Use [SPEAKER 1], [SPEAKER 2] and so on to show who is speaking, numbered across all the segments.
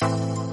[SPEAKER 1] you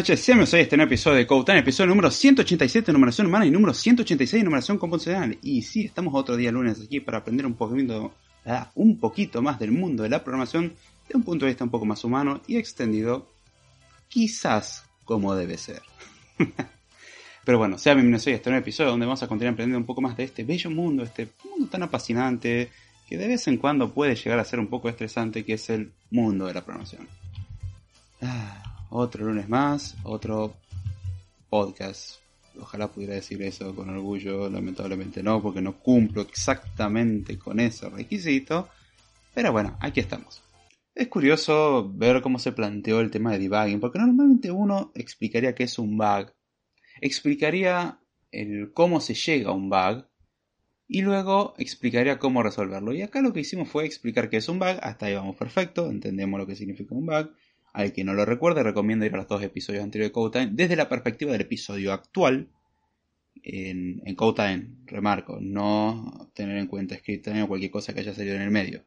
[SPEAKER 1] noches, sean bienvenidos a este nuevo episodio de Time, episodio número 187 numeración humana y número 186 numeración computacional. Y sí, estamos otro día lunes aquí para aprender un poquito, un poquito más del mundo de la programación de un punto de vista un poco más humano y extendido, quizás como debe ser. Pero bueno, sean bienvenidos a este nuevo episodio donde vamos a continuar aprendiendo un poco más de este bello mundo, este mundo tan apasionante que de vez en cuando puede llegar a ser un poco estresante, que es el mundo de la programación. Ah, otro lunes más, otro podcast. Ojalá pudiera decir eso con orgullo, lamentablemente no, porque no cumplo exactamente con ese requisito. Pero bueno, aquí estamos. Es curioso ver cómo se planteó el tema de debugging, porque normalmente uno explicaría qué es un bug, explicaría el cómo se llega a un bug, y luego explicaría cómo resolverlo. Y acá lo que hicimos fue explicar qué es un bug, hasta ahí vamos perfecto, entendemos lo que significa un bug. Al que no lo recuerde, recomiendo ir a los dos episodios anteriores de Code Time desde la perspectiva del episodio actual. En, en Code Time, remarco, no tener en cuenta Script o cualquier cosa que haya salido en el medio.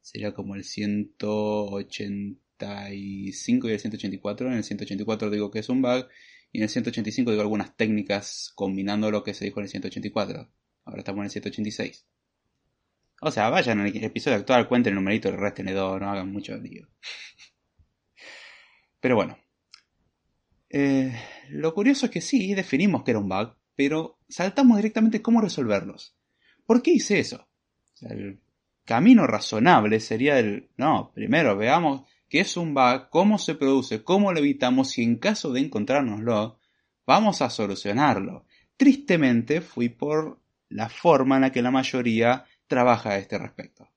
[SPEAKER 1] Sería como el 185 y el 184. En el 184 digo que es un bug y en el 185 digo algunas técnicas combinando lo que se dijo en el 184. Ahora estamos en el 186. O sea, vayan al episodio actual, cuenten el numerito del resto no hagan mucho lío. Pero bueno. Eh, lo curioso es que sí, definimos que era un bug, pero saltamos directamente cómo resolverlos. ¿Por qué hice eso? El camino razonable sería el... No, primero veamos qué es un bug, cómo se produce, cómo lo evitamos y en caso de encontrárnoslo, vamos a solucionarlo. Tristemente fui por la forma en la que la mayoría trabaja a este respecto.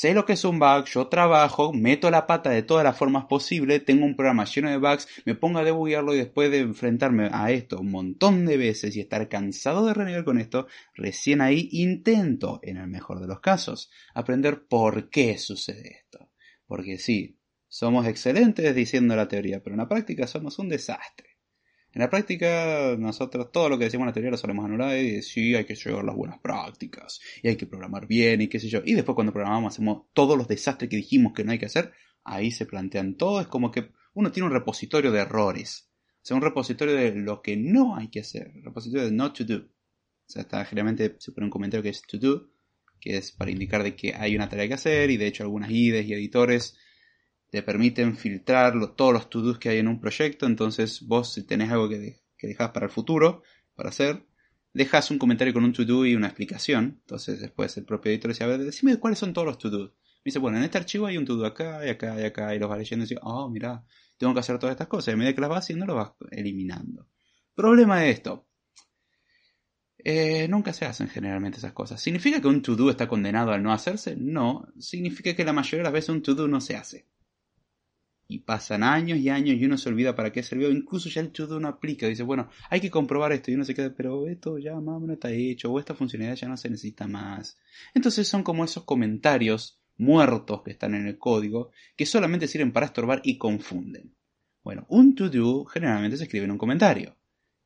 [SPEAKER 1] Sé lo que es un bug, yo trabajo, meto la pata de todas las formas posibles, tengo un programa lleno de bugs, me pongo a debuguearlo y después de enfrentarme a esto un montón de veces y estar cansado de renegar con esto, recién ahí intento, en el mejor de los casos, aprender por qué sucede esto. Porque sí, somos excelentes diciendo la teoría, pero en la práctica somos un desastre. En la práctica, nosotros todo lo que decimos en la teoría lo solemos anular y decir, sí, hay que llevar las buenas prácticas, y hay que programar bien, y qué sé yo. Y después cuando programamos hacemos todos los desastres que dijimos que no hay que hacer, ahí se plantean todo. Es como que uno tiene un repositorio de errores. O sea, un repositorio de lo que no hay que hacer. Repositorio de not to do. O sea, está generalmente se pone un comentario que es to do, que es para indicar de que hay una tarea que hacer, y de hecho algunas IDEs y editores te permiten filtrar todos los to-dos que hay en un proyecto. Entonces, vos, si tenés algo que, que dejas para el futuro, para hacer, dejas un comentario con un to-do y una explicación. Entonces, después el propio editor dice, a ver, decime cuáles son todos los to-dos. Me dice, bueno, en este archivo hay un to-do acá, y acá, y acá, y los va leyendo y dice, oh, mira, tengo que hacer todas estas cosas. Y a medida que las vas haciendo, lo vas eliminando. Problema de esto. Eh, nunca se hacen generalmente esas cosas. ¿Significa que un to-do está condenado al no hacerse? No. Significa que la mayoría de las veces un to-do no se hace y pasan años y años y uno se olvida para qué sirvió. Incluso ya el to-do no aplica. Dice, bueno, hay que comprobar esto y uno se queda, pero esto ya más o menos está hecho o esta funcionalidad ya no se necesita más. Entonces son como esos comentarios muertos que están en el código que solamente sirven para estorbar y confunden. Bueno, un to-do generalmente se escribe en un comentario.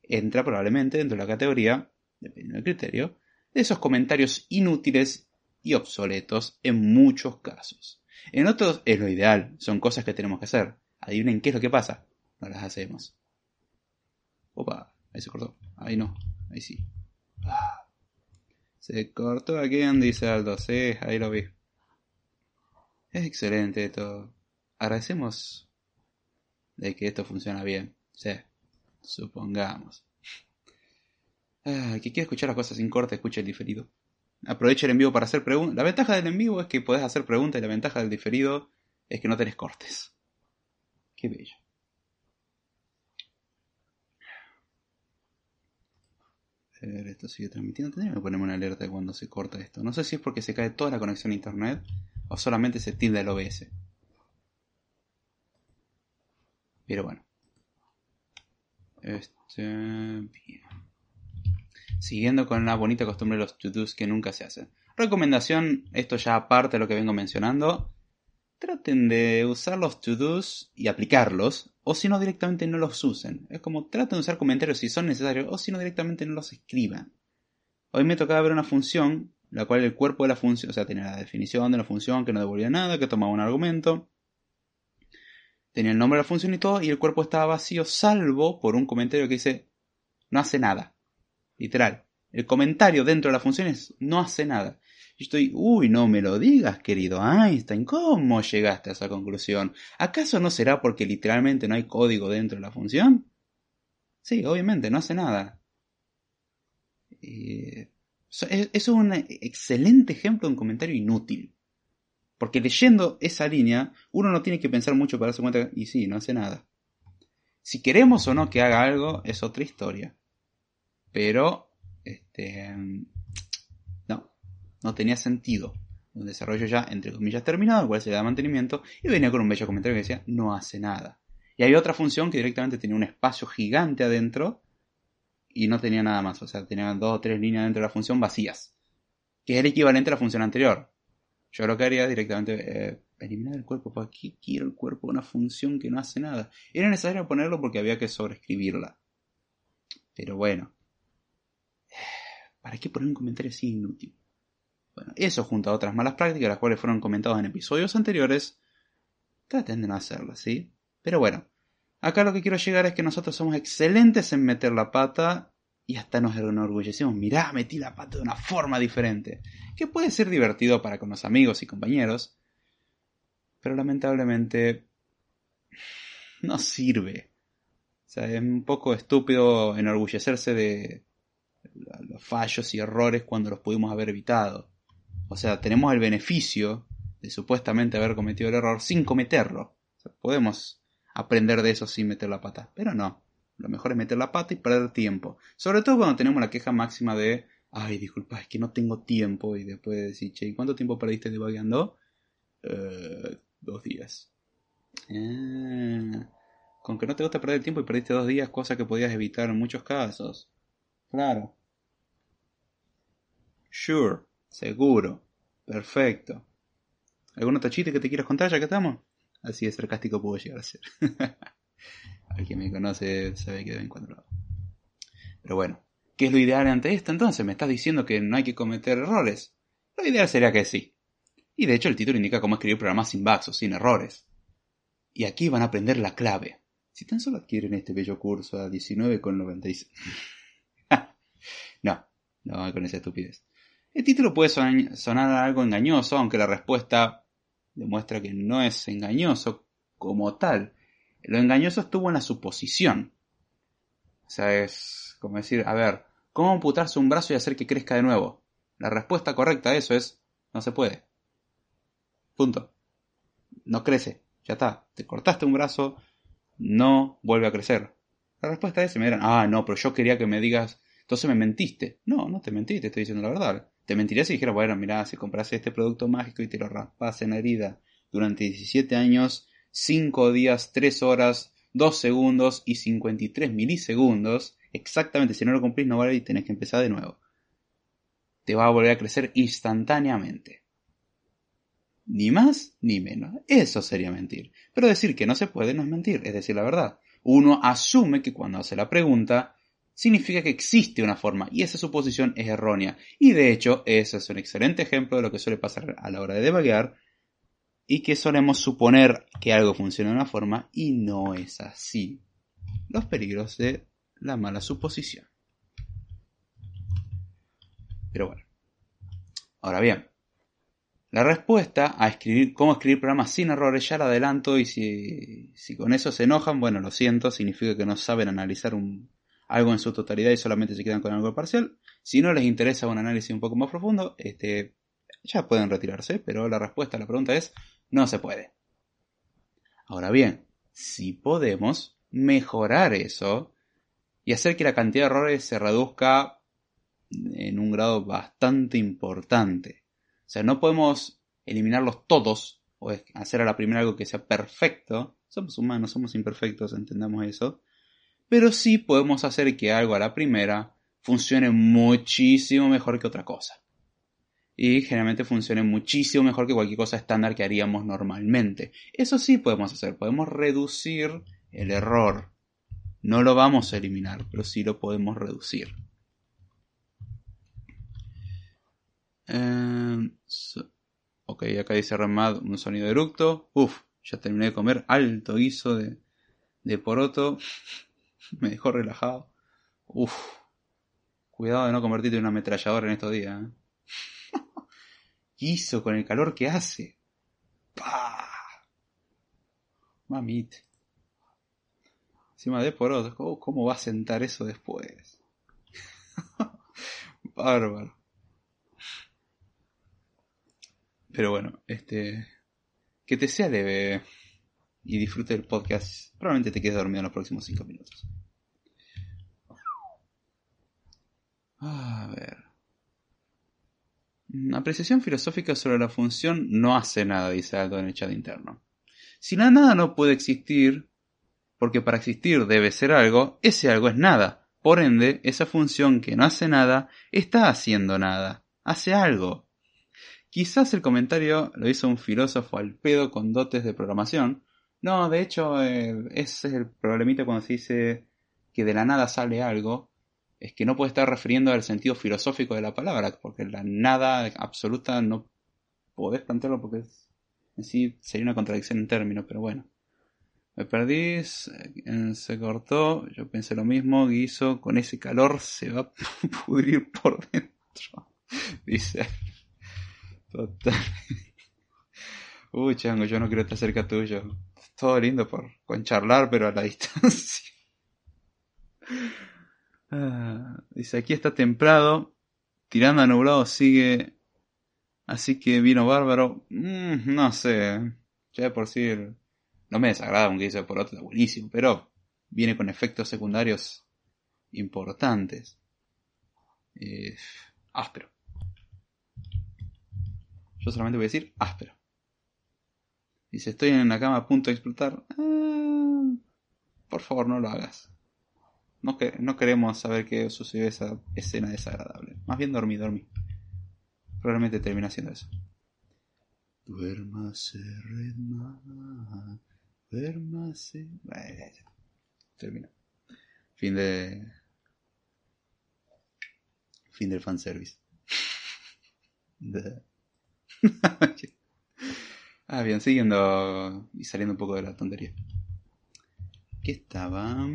[SPEAKER 1] Entra probablemente dentro de la categoría, dependiendo del criterio, de esos comentarios inútiles y obsoletos en muchos casos. En otros es lo ideal, son cosas que tenemos que hacer. Adivinen qué es lo que pasa. No las hacemos. Opa, ahí se cortó. Ahí no, ahí sí. Ah. Se cortó aquí, dice Aldo. Sí, ahí lo vi. Es excelente esto. Agradecemos de que esto funciona bien. Sí, supongamos. Ah, que quiere escuchar las cosas sin corte, escuche el diferido. Aprovecha el en vivo para hacer preguntas. La ventaja del en vivo es que podés hacer preguntas y la ventaja del diferido es que no tenés cortes. Qué bello. A ver, esto sigue transmitiendo. Tendría que ponerme una alerta de cuando se corta esto. No sé si es porque se cae toda la conexión a internet o solamente se tilda el OBS. Pero bueno. Este. Bien siguiendo con la bonita costumbre de los to-dos que nunca se hacen. Recomendación, esto ya aparte de lo que vengo mencionando, traten de usar los to-dos y aplicarlos, o si no directamente no los usen. Es como traten de usar comentarios si son necesarios, o si no directamente no los escriban. Hoy me tocaba ver una función, la cual el cuerpo de la función, o sea, tenía la definición de la función que no devolvía nada, que tomaba un argumento, tenía el nombre de la función y todo, y el cuerpo estaba vacío, salvo por un comentario que dice, no hace nada. Literal. El comentario dentro de las funciones no hace nada. Y estoy, uy, no me lo digas, querido Einstein, ¿cómo llegaste a esa conclusión? ¿Acaso no será porque literalmente no hay código dentro de la función? Sí, obviamente, no hace nada. Eh, es, un excelente ejemplo de un comentario inútil. Porque leyendo esa línea, uno no tiene que pensar mucho para darse cuenta, y sí, no hace nada. Si queremos o no que haga algo, es otra historia. Pero, este, no, no tenía sentido. Un desarrollo ya, entre comillas, terminado, el cual se le da mantenimiento, y venía con un bello comentario que decía, no hace nada. Y hay otra función que directamente tenía un espacio gigante adentro y no tenía nada más. O sea, tenía dos o tres líneas dentro de la función vacías. Que es el equivalente a la función anterior. Yo lo que haría directamente, eh, eliminar el cuerpo. ¿Para qué quiero el cuerpo? Una función que no hace nada. Era necesario ponerlo porque había que sobreescribirla. Pero bueno, ¿Para qué poner un comentario así inútil? Bueno, eso junto a otras malas prácticas, las cuales fueron comentadas en episodios anteriores, traten de no hacerlas, ¿sí? Pero bueno, acá lo que quiero llegar es que nosotros somos excelentes en meter la pata y hasta nos enorgullecemos. Mirá, metí la pata de una forma diferente. Que puede ser divertido para con los amigos y compañeros, pero lamentablemente no sirve. O sea, es un poco estúpido enorgullecerse de, los fallos y errores cuando los pudimos haber evitado. O sea, tenemos el beneficio de supuestamente haber cometido el error sin cometerlo. podemos aprender de eso sin meter la pata, pero no. Lo mejor es meter la pata y perder tiempo. Sobre todo cuando tenemos la queja máxima de ay, disculpa, es que no tengo tiempo. Y después decir, che, ¿y cuánto tiempo perdiste debugueando? Eh, dos días. Ah, con que no te gusta perder tiempo y perdiste dos días, cosa que podías evitar en muchos casos. Claro. Sure, seguro, perfecto. ¿Algún otro chiste que te quieras contar ya que estamos? Así de sarcástico puedo llegar a ser. Alguien me conoce sabe que de vez cuando Pero bueno, ¿qué es lo ideal ante esto entonces? ¿Me estás diciendo que no hay que cometer errores? Lo ideal sería que sí. Y de hecho el título indica cómo escribir programas sin bugs o sin errores. Y aquí van a aprender la clave. Si tan solo adquieren este bello curso a 19,96. no, no con esa estupidez. El título puede sonar algo engañoso, aunque la respuesta demuestra que no es engañoso como tal. Lo engañoso estuvo en la suposición. O sea, es como decir, a ver, ¿cómo amputarse un brazo y hacer que crezca de nuevo? La respuesta correcta a eso es, no se puede. Punto. No crece. Ya está. Te cortaste un brazo, no vuelve a crecer. La respuesta es, me dirán, ah, no, pero yo quería que me digas, entonces me mentiste. No, no te mentiste, estoy diciendo la verdad. Te mentiría si dijera, bueno, mira, si compras este producto mágico y te lo raspas en la herida durante 17 años, 5 días, 3 horas, 2 segundos y 53 milisegundos, exactamente, si no lo cumplís no vale y tenés que empezar de nuevo. Te va a volver a crecer instantáneamente. Ni más ni menos. Eso sería mentir. Pero decir que no se puede no es mentir, es decir la verdad. Uno asume que cuando hace la pregunta significa que existe una forma y esa suposición es errónea. Y de hecho, ese es un excelente ejemplo de lo que suele pasar a la hora de debaguear y que solemos suponer que algo funciona de una forma y no es así. Los peligros de la mala suposición. Pero bueno. Ahora bien, la respuesta a escribir cómo escribir programas sin errores ya la adelanto y si, si con eso se enojan, bueno, lo siento, significa que no saben analizar un, algo en su totalidad y solamente se quedan con algo parcial. Si no les interesa un análisis un poco más profundo, este, ya pueden retirarse, pero la respuesta a la pregunta es no se puede. Ahora bien, si podemos mejorar eso y hacer que la cantidad de errores se reduzca en un grado bastante importante. O sea, no podemos eliminarlos todos o hacer a la primera algo que sea perfecto. Somos humanos, somos imperfectos, entendamos eso pero sí podemos hacer que algo a la primera funcione muchísimo mejor que otra cosa. Y generalmente funcione muchísimo mejor que cualquier cosa estándar que haríamos normalmente. Eso sí podemos hacer, podemos reducir el error. No lo vamos a eliminar, pero sí lo podemos reducir. Eh, ok, acá dice Remad un sonido eructo. Uf, ya terminé de comer alto guiso de, de poroto. me dejó relajado. Uf, cuidado de no convertirte en una ametralladora en estos días. ¿eh? hizo con el calor que hace? ¡Pah! Mamite. Encima de por otro, ¿cómo va a sentar eso después? Bárbaro. Pero bueno, este. Que te sea leve y disfrute del podcast. Probablemente te quedes dormido en los próximos 5 minutos. A ver. Apreciación filosófica sobre la función no hace nada, dice Aldo en el chat interno. Si la nada no puede existir, porque para existir debe ser algo, ese algo es nada. Por ende, esa función que no hace nada está haciendo nada. Hace algo. Quizás el comentario lo hizo un filósofo al pedo con dotes de programación. No, de hecho, eh, ese es el problemita cuando se dice que de la nada sale algo es que no puede estar refiriendo al sentido filosófico de la palabra, porque la nada absoluta no podés plantearlo porque es, en sí sería una contradicción en términos, pero bueno. Me perdí, se cortó, yo pensé lo mismo, guiso, con ese calor se va a pudrir por dentro. Dice. Total. Uy, chango, yo no quiero estar cerca tuyo. Todo lindo por con charlar, pero a la distancia. Ah, dice, aquí está templado, tirando a nublado sigue, así que vino bárbaro. Mm, no sé, ya por sí no me desagrada aunque dice por otro, está buenísimo, pero viene con efectos secundarios importantes. Eh, áspero. Yo solamente voy a decir áspero. Y si estoy en la cama a punto de explotar, eh, por favor no lo hagas. No, que, no queremos saber qué sucedió esa escena desagradable. Más bien dormí, dormí. Probablemente termina haciendo eso. Duérmase, Redman. Duérmase. Termina. Fin de. Fin del fanservice. De... ah, bien, siguiendo y saliendo un poco de la tontería. ¿Qué estaba?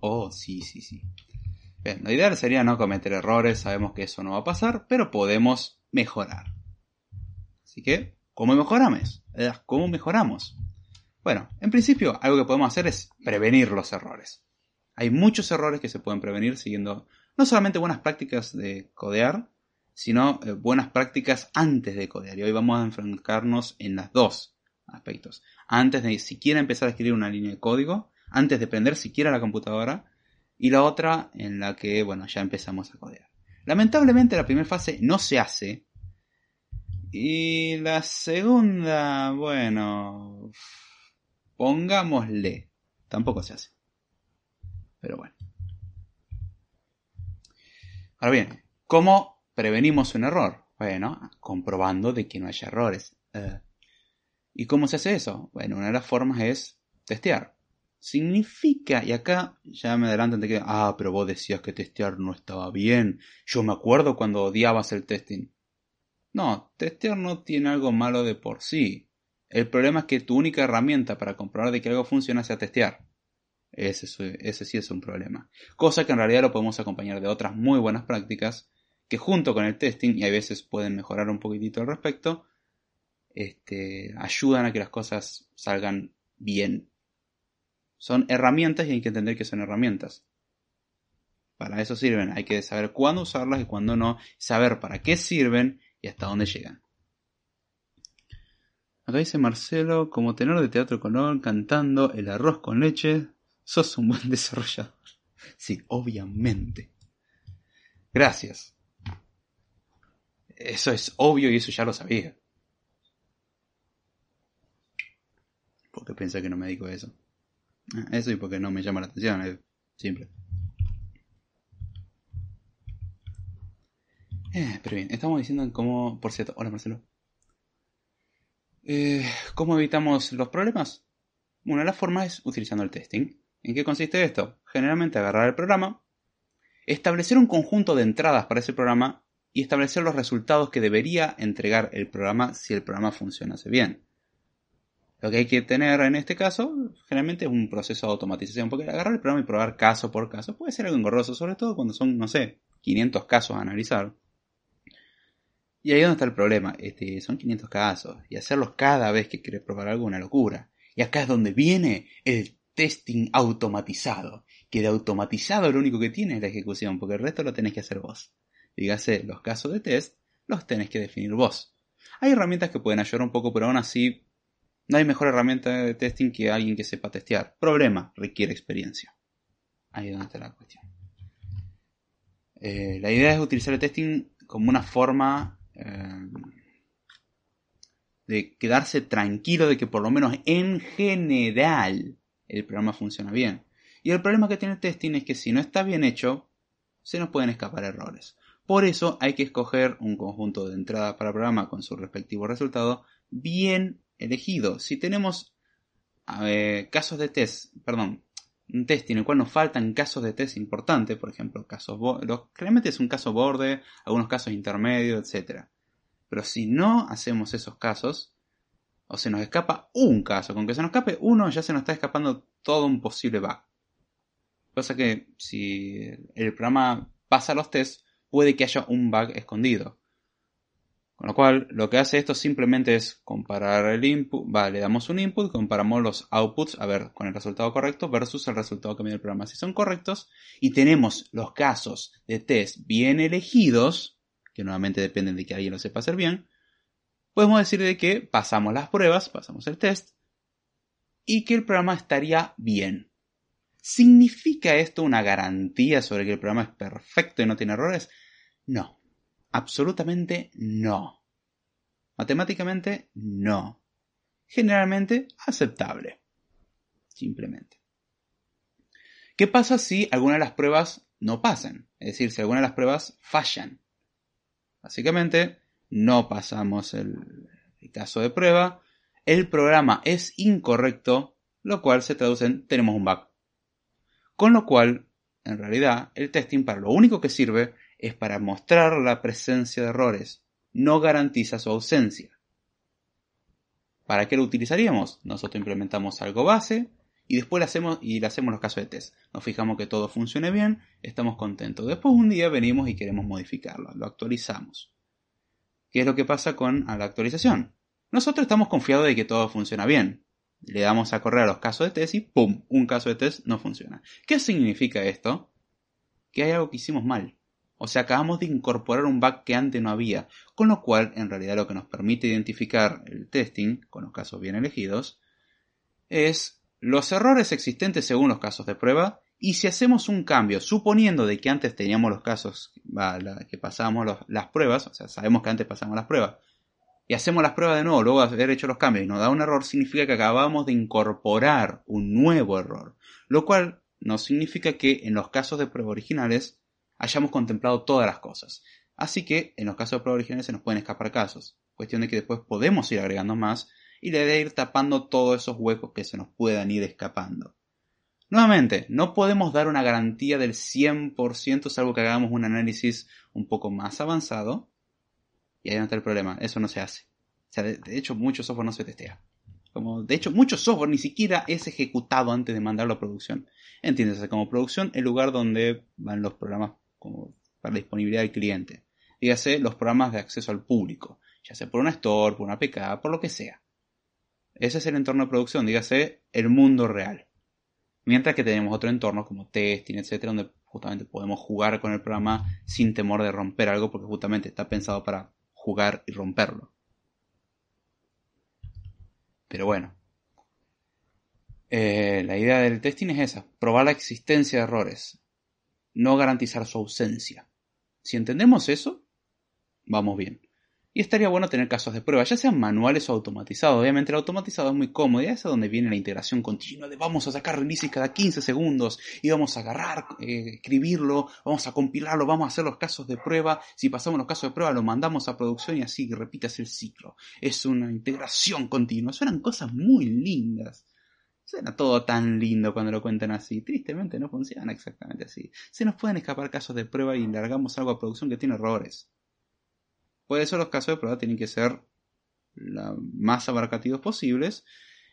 [SPEAKER 1] Oh, sí, sí, sí. Bien, lo ideal sería no cometer errores, sabemos que eso no va a pasar, pero podemos mejorar. Así que, ¿cómo mejoramos? Eh, ¿Cómo mejoramos? Bueno, en principio, algo que podemos hacer es prevenir los errores. Hay muchos errores que se pueden prevenir siguiendo no solamente buenas prácticas de codear, sino eh, buenas prácticas antes de codear. Y hoy vamos a enfocarnos en las dos aspectos. Antes de siquiera empezar a escribir una línea de código, antes de prender siquiera la computadora, y la otra en la que, bueno, ya empezamos a codear. Lamentablemente la primera fase no se hace. Y la segunda, bueno, pongámosle, tampoco se hace. Pero bueno. Ahora bien, ¿cómo prevenimos un error? Bueno, comprobando de que no haya errores. Eh, ¿Y cómo se hace eso? Bueno, una de las formas es testear. Significa, y acá ya me adelantan de que, ah, pero vos decías que testear no estaba bien. Yo me acuerdo cuando odiabas el testing. No, testear no tiene algo malo de por sí. El problema es que tu única herramienta para comprobar de que algo funciona sea testear. Ese, ese sí es un problema. Cosa que en realidad lo podemos acompañar de otras muy buenas prácticas que junto con el testing, y a veces pueden mejorar un poquitito al respecto, este, ayudan a que las cosas salgan bien. Son herramientas y hay que entender que son herramientas. Para eso sirven, hay que saber cuándo usarlas y cuándo no, saber para qué sirven y hasta dónde llegan. Acá dice Marcelo, como tenor de teatro color, cantando el arroz con leche, sos un buen desarrollador. Sí, obviamente. Gracias. Eso es obvio y eso ya lo sabía. Porque pensé que no me dedico a eso. Ah, eso y porque no me llama la atención, es simple. Eh, pero bien, estamos diciendo cómo, por cierto, hola Marcelo. Eh, ¿Cómo evitamos los problemas? Una de las formas es utilizando el testing. ¿En qué consiste esto? Generalmente agarrar el programa, establecer un conjunto de entradas para ese programa y establecer los resultados que debería entregar el programa si el programa funcionase bien. Lo que hay que tener en este caso, generalmente es un proceso de automatización, porque agarrar el programa y probar caso por caso puede ser algo engorroso, sobre todo cuando son, no sé, 500 casos a analizar. Y ahí es donde está el problema, este, son 500 casos, y hacerlos cada vez que quieres probar algo es una locura. Y acá es donde viene el testing automatizado, que de automatizado lo único que tiene es la ejecución, porque el resto lo tenés que hacer vos. Dígase, los casos de test los tenés que definir vos. Hay herramientas que pueden ayudar un poco, pero aún así no hay mejor herramienta de testing que alguien que sepa testear. Problema, requiere experiencia. Ahí es donde está la cuestión. Eh, la idea es utilizar el testing como una forma eh, de quedarse tranquilo de que por lo menos en general el programa funciona bien. Y el problema que tiene el testing es que si no está bien hecho, se nos pueden escapar errores. Por eso hay que escoger un conjunto de entradas para programa con su respectivo resultado bien elegido. Si tenemos casos de test, perdón, un test en el cual nos faltan casos de test importantes, por ejemplo, casos generalmente es un caso borde, algunos casos intermedios, etc. Pero si no hacemos esos casos, o se nos escapa un caso, con que se nos escape uno ya se nos está escapando todo un posible bug. Cosa que si el programa pasa los tests, puede que haya un bug escondido. Con lo cual, lo que hace esto simplemente es comparar el input, vale, le damos un input, comparamos los outputs, a ver, con el resultado correcto versus el resultado que mide el programa. Si son correctos y tenemos los casos de test bien elegidos, que nuevamente dependen de que alguien lo sepa hacer bien, podemos decir de que pasamos las pruebas, pasamos el test, y que el programa estaría bien. ¿Significa esto una garantía sobre que el programa es perfecto y no tiene errores? No. Absolutamente no. Matemáticamente no. Generalmente aceptable. Simplemente. ¿Qué pasa si alguna de las pruebas no pasan? Es decir, si alguna de las pruebas fallan. Básicamente, no pasamos el, caso de prueba, el programa es incorrecto, lo cual se traduce en tenemos un bug. Con lo cual, en realidad, el testing para lo único que sirve es para mostrar la presencia de errores, no garantiza su ausencia. ¿Para qué lo utilizaríamos? Nosotros implementamos algo base y después le hacemos, y le hacemos los casos de test. Nos fijamos que todo funcione bien, estamos contentos. Después un día venimos y queremos modificarlo, lo actualizamos. ¿Qué es lo que pasa con la actualización? Nosotros estamos confiados de que todo funciona bien. Le damos a correr a los casos de test y ¡pum! Un caso de test no funciona. ¿Qué significa esto? Que hay algo que hicimos mal. O sea, acabamos de incorporar un bug que antes no había. Con lo cual, en realidad lo que nos permite identificar el testing, con los casos bien elegidos, es los errores existentes según los casos de prueba y si hacemos un cambio, suponiendo de que antes teníamos los casos, que pasábamos las pruebas, o sea, sabemos que antes pasamos las pruebas, y hacemos las pruebas de nuevo, luego de haber hecho los cambios y nos da un error, significa que acabamos de incorporar un nuevo error. Lo cual no significa que en los casos de prueba originales hayamos contemplado todas las cosas. Así que en los casos de prueba originales se nos pueden escapar casos. Cuestión de que después podemos ir agregando más y le de ir tapando todos esos huecos que se nos puedan ir escapando. Nuevamente, no podemos dar una garantía del 100% salvo que hagamos un análisis un poco más avanzado. Y ahí no está el problema, eso no se hace. De, hecho, mucho software no se testea. Como, de hecho, mucho software ni siquiera es ejecutado antes de mandarlo a producción. Entiéndase, como producción, el lugar donde van los programas para la disponibilidad del cliente. Dígase, los programas de acceso al público. Ya sea por una store, por una PK, por lo que sea. Ese es el entorno de producción, dígase, el mundo real. Mientras que tenemos otro entorno como testing, etcétera, donde justamente podemos jugar con el programa sin temor de romper algo, porque justamente está pensado para jugar y romperlo. Pero bueno, eh, la idea del testing es esa, probar la existencia de errores, no garantizar su ausencia. Si entendemos eso, vamos bien. Y estaría bueno tener casos de prueba, ya sean manuales o automatizados. Obviamente el automatizado es muy cómodo y es donde viene la integración continua de vamos a sacar releases cada 15 segundos y vamos a agarrar, eh, escribirlo, vamos a compilarlo, vamos a hacer los casos de prueba. Si pasamos los casos de prueba lo mandamos a producción y así repitas el ciclo. Es una integración continua. Suenan cosas muy lindas. Suena todo tan lindo cuando lo cuentan así. Tristemente no funciona exactamente así. Se nos pueden escapar casos de prueba y largamos algo a producción que tiene errores. Por eso los casos de prueba tienen que ser lo más abarcativos posibles.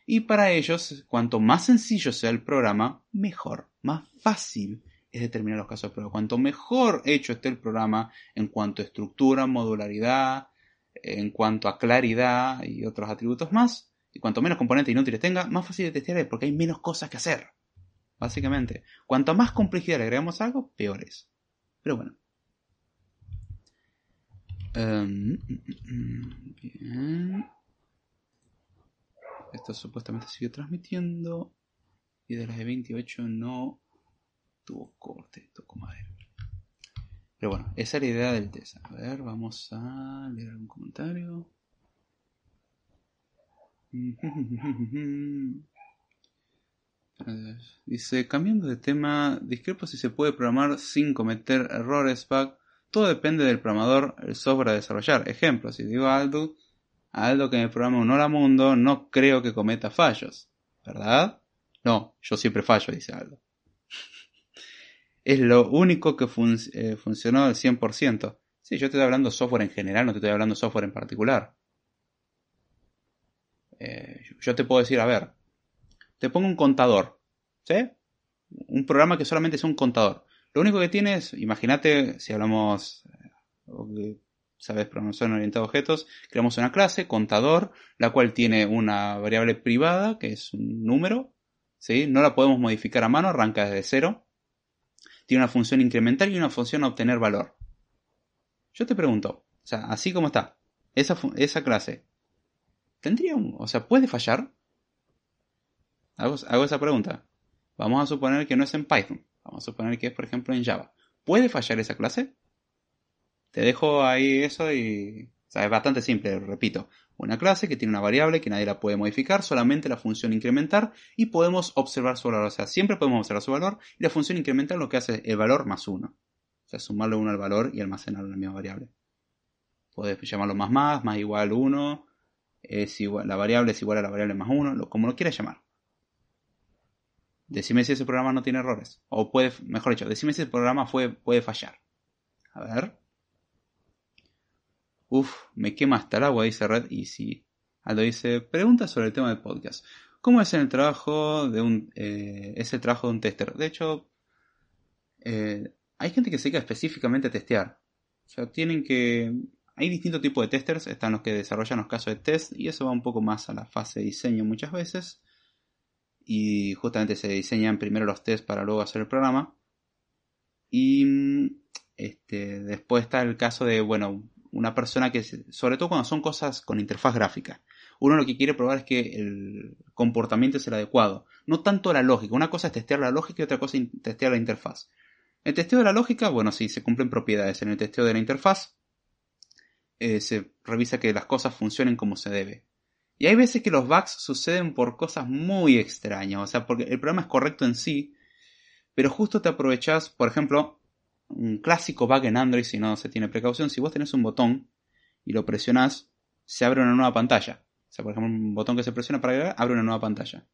[SPEAKER 1] Y para ellos, cuanto más sencillo sea el programa, mejor, más fácil es determinar los casos de prueba. Cuanto mejor hecho esté el programa en cuanto a estructura, modularidad, en cuanto a claridad y otros atributos más, y cuanto menos componentes inútiles tenga, más fácil de testear es porque hay menos cosas que hacer. Básicamente, cuanto más complejidad le agregamos algo, peor es. Pero bueno, Em, bien. Esto supuestamente sigue transmitiendo. Y de las de 28 no tuvo corte, tocó madera. Pero bueno, esa es la idea del test. A ver, vamos a leer algún comentario. Dice, cambiando de tema, discrepo si se puede programar sin cometer errores, bug todo depende del programador, el software a desarrollar. Ejemplo, si digo a Aldo, Aldo que me programa un Hola Mundo, no creo que cometa fallos. ¿Verdad? No, yo siempre fallo, dice Aldo. es lo único que eh, funcionó al 100%. Sí, yo estoy hablando software en general, no te estoy hablando software en particular. Eh, yo te puedo decir, a ver, te pongo un contador, ¿sí? Un programa que solamente es un contador. Lo único que tienes, imagínate, si hablamos, eh, sabes, programación orientada a objetos, creamos una clase, contador, la cual tiene una variable privada, que es un número, ¿sí? No la podemos modificar a mano, arranca desde cero. Tiene una función incremental y una función obtener valor. Yo te pregunto, o sea, así como está, esa, esa clase, ¿tendría un, o sea, puede fallar? hago esa pregunta. Vamos a suponer que no es en Python. Vamos a suponer que es, por ejemplo, en Java. ¿Puede fallar esa clase? te dejo ahí eso y... O sea, es bastante simple, repito. Una clase que tiene una variable que nadie la puede modificar, solamente la función incrementar y podemos observar su valor. O sea, siempre podemos observar su valor y la función incrementar lo que hace es el valor más uno. O sea, sumarle uno al valor y almacenarlo en la misma variable. Puedes llamarlo más más, más igual 1, es igual, la variable es igual a la variable más 1, como lo quieras llamar. Decime si ese programa no tiene errores. O puede, mejor dicho, decime si el programa puede fallar. A ver. Uf, me quema hasta el agua, dice Red y si Aldo dice, pregunta sobre el tema del podcast. ¿Cómo es el trabajo de un, eh, trabajo de un tester? De hecho, eh, hay gente que se dedica específicamente a testear. O sea, tienen que... Hay distintos tipos de testers, están los que desarrollan los casos de test y eso va un poco más a la fase de diseño muchas veces. Y justamente se diseñan primero los tests para luego hacer el programa. Y este, después está el caso de, bueno, una persona que, sobre todo cuando son cosas con interfaz gráfica, uno lo que quiere probar es que el comportamiento es el adecuado, no tanto la lógica. Una cosa es testear la lógica y otra cosa es testear la interfaz. El testeo de la lógica, bueno, sí, se cumplen propiedades. En el testeo de la interfaz eh, se revisa que las cosas funcionen como se debe. Y hay veces que los bugs suceden por cosas muy extrañas, o sea, porque el programa es correcto en sí, pero justo te aprovechas, por ejemplo, un clásico bug en Android si no se tiene precaución, si vos tenés un botón y lo presionás, se abre una nueva pantalla. O sea, por ejemplo, un botón que se presiona para agregar, abre una nueva pantalla.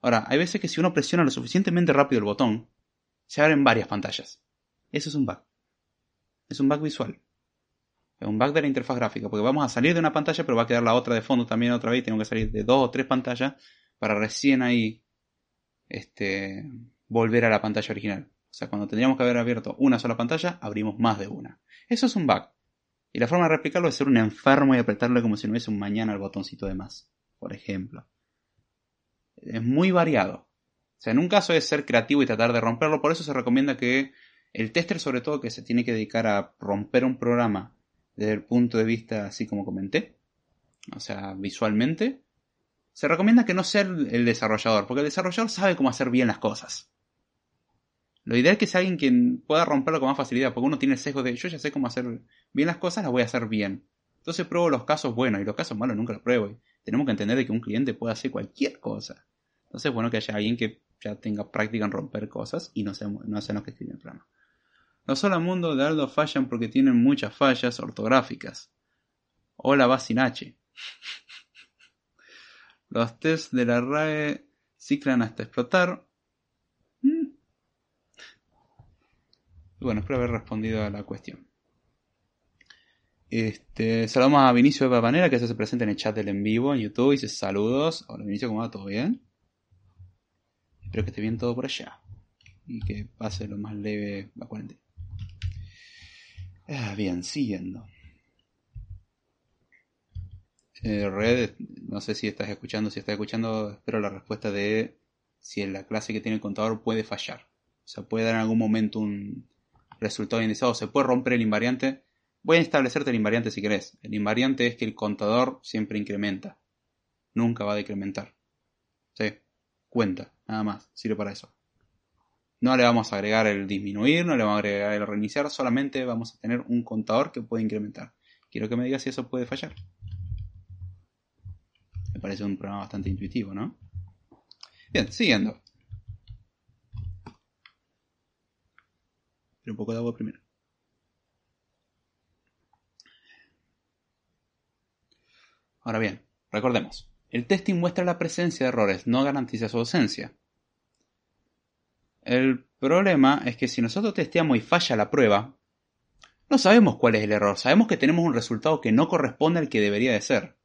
[SPEAKER 1] Ahora, hay veces que si uno presiona lo suficientemente rápido el botón, se abren varias pantallas. Eso es un bug. Es un bug visual. Es un bug de la interfaz gráfica, porque vamos a salir de una pantalla, pero va a quedar la otra de fondo también otra vez. Tengo que salir de dos o tres pantallas para recién ahí este, volver a la pantalla original. O sea, cuando tendríamos que haber abierto una sola pantalla, abrimos más de una. Eso es un bug. Y la forma de replicarlo es ser un enfermo y apretarle como si no hubiese un mañana al botoncito de más. Por ejemplo. Es muy variado. O sea, en un caso es ser creativo y tratar de romperlo. Por eso se recomienda que el tester, sobre todo, que se tiene que dedicar a romper un programa desde el punto de vista así como comenté, o sea, visualmente, se recomienda que no sea el desarrollador, porque el desarrollador sabe cómo hacer bien las cosas. Lo ideal es que sea alguien que pueda romperlo con más facilidad, porque uno tiene el sesgo de yo ya sé cómo hacer bien las cosas, las voy a hacer bien. Entonces pruebo los casos buenos y los casos malos nunca los pruebo. tenemos que entender de que un cliente puede hacer cualquier cosa. Entonces es bueno que haya alguien que ya tenga práctica en romper cosas y no sea, no sea los que escriben el programa. Los Mundo de Aldo fallan porque tienen muchas fallas ortográficas. Hola va sin H. Los tests de la RAE ciclan hasta explotar. bueno, espero haber respondido a la cuestión. Este, saludamos a Vinicio de Papanera, que se presenta en el chat del en vivo en YouTube. Dice saludos. Hola Vinicio, ¿cómo va? ¿Todo bien? Espero que esté bien todo por allá. Y que pase lo más leve la cuarentena. Ah, bien, siguiendo. Eh, Red, no sé si estás escuchando, si estás escuchando, espero la respuesta de si la clase que tiene el contador puede fallar. O sea, puede dar en algún momento un, resultado indexado, se puede romper el invariante. Voy a establecerte el invariante si querés. El invariante es que el contador siempre incrementa. Nunca va a decrementar. ¿Sí? Cuenta, nada más. Sirve para eso. No le vamos a agregar el disminuir, no le vamos a agregar el reiniciar, solamente vamos a tener un contador que puede incrementar. Quiero que me digas si eso puede fallar. Me parece un programa bastante intuitivo, ¿no? Bien, siguiendo. Pero un poco de agua primero. Ahora bien, recordemos, el testing muestra la presencia de errores, no garantiza su ausencia. El problema es que si nosotros testeamos y falla la prueba, no sabemos cuál es el error, sabemos que tenemos un resultado que no corresponde al que debería de ser.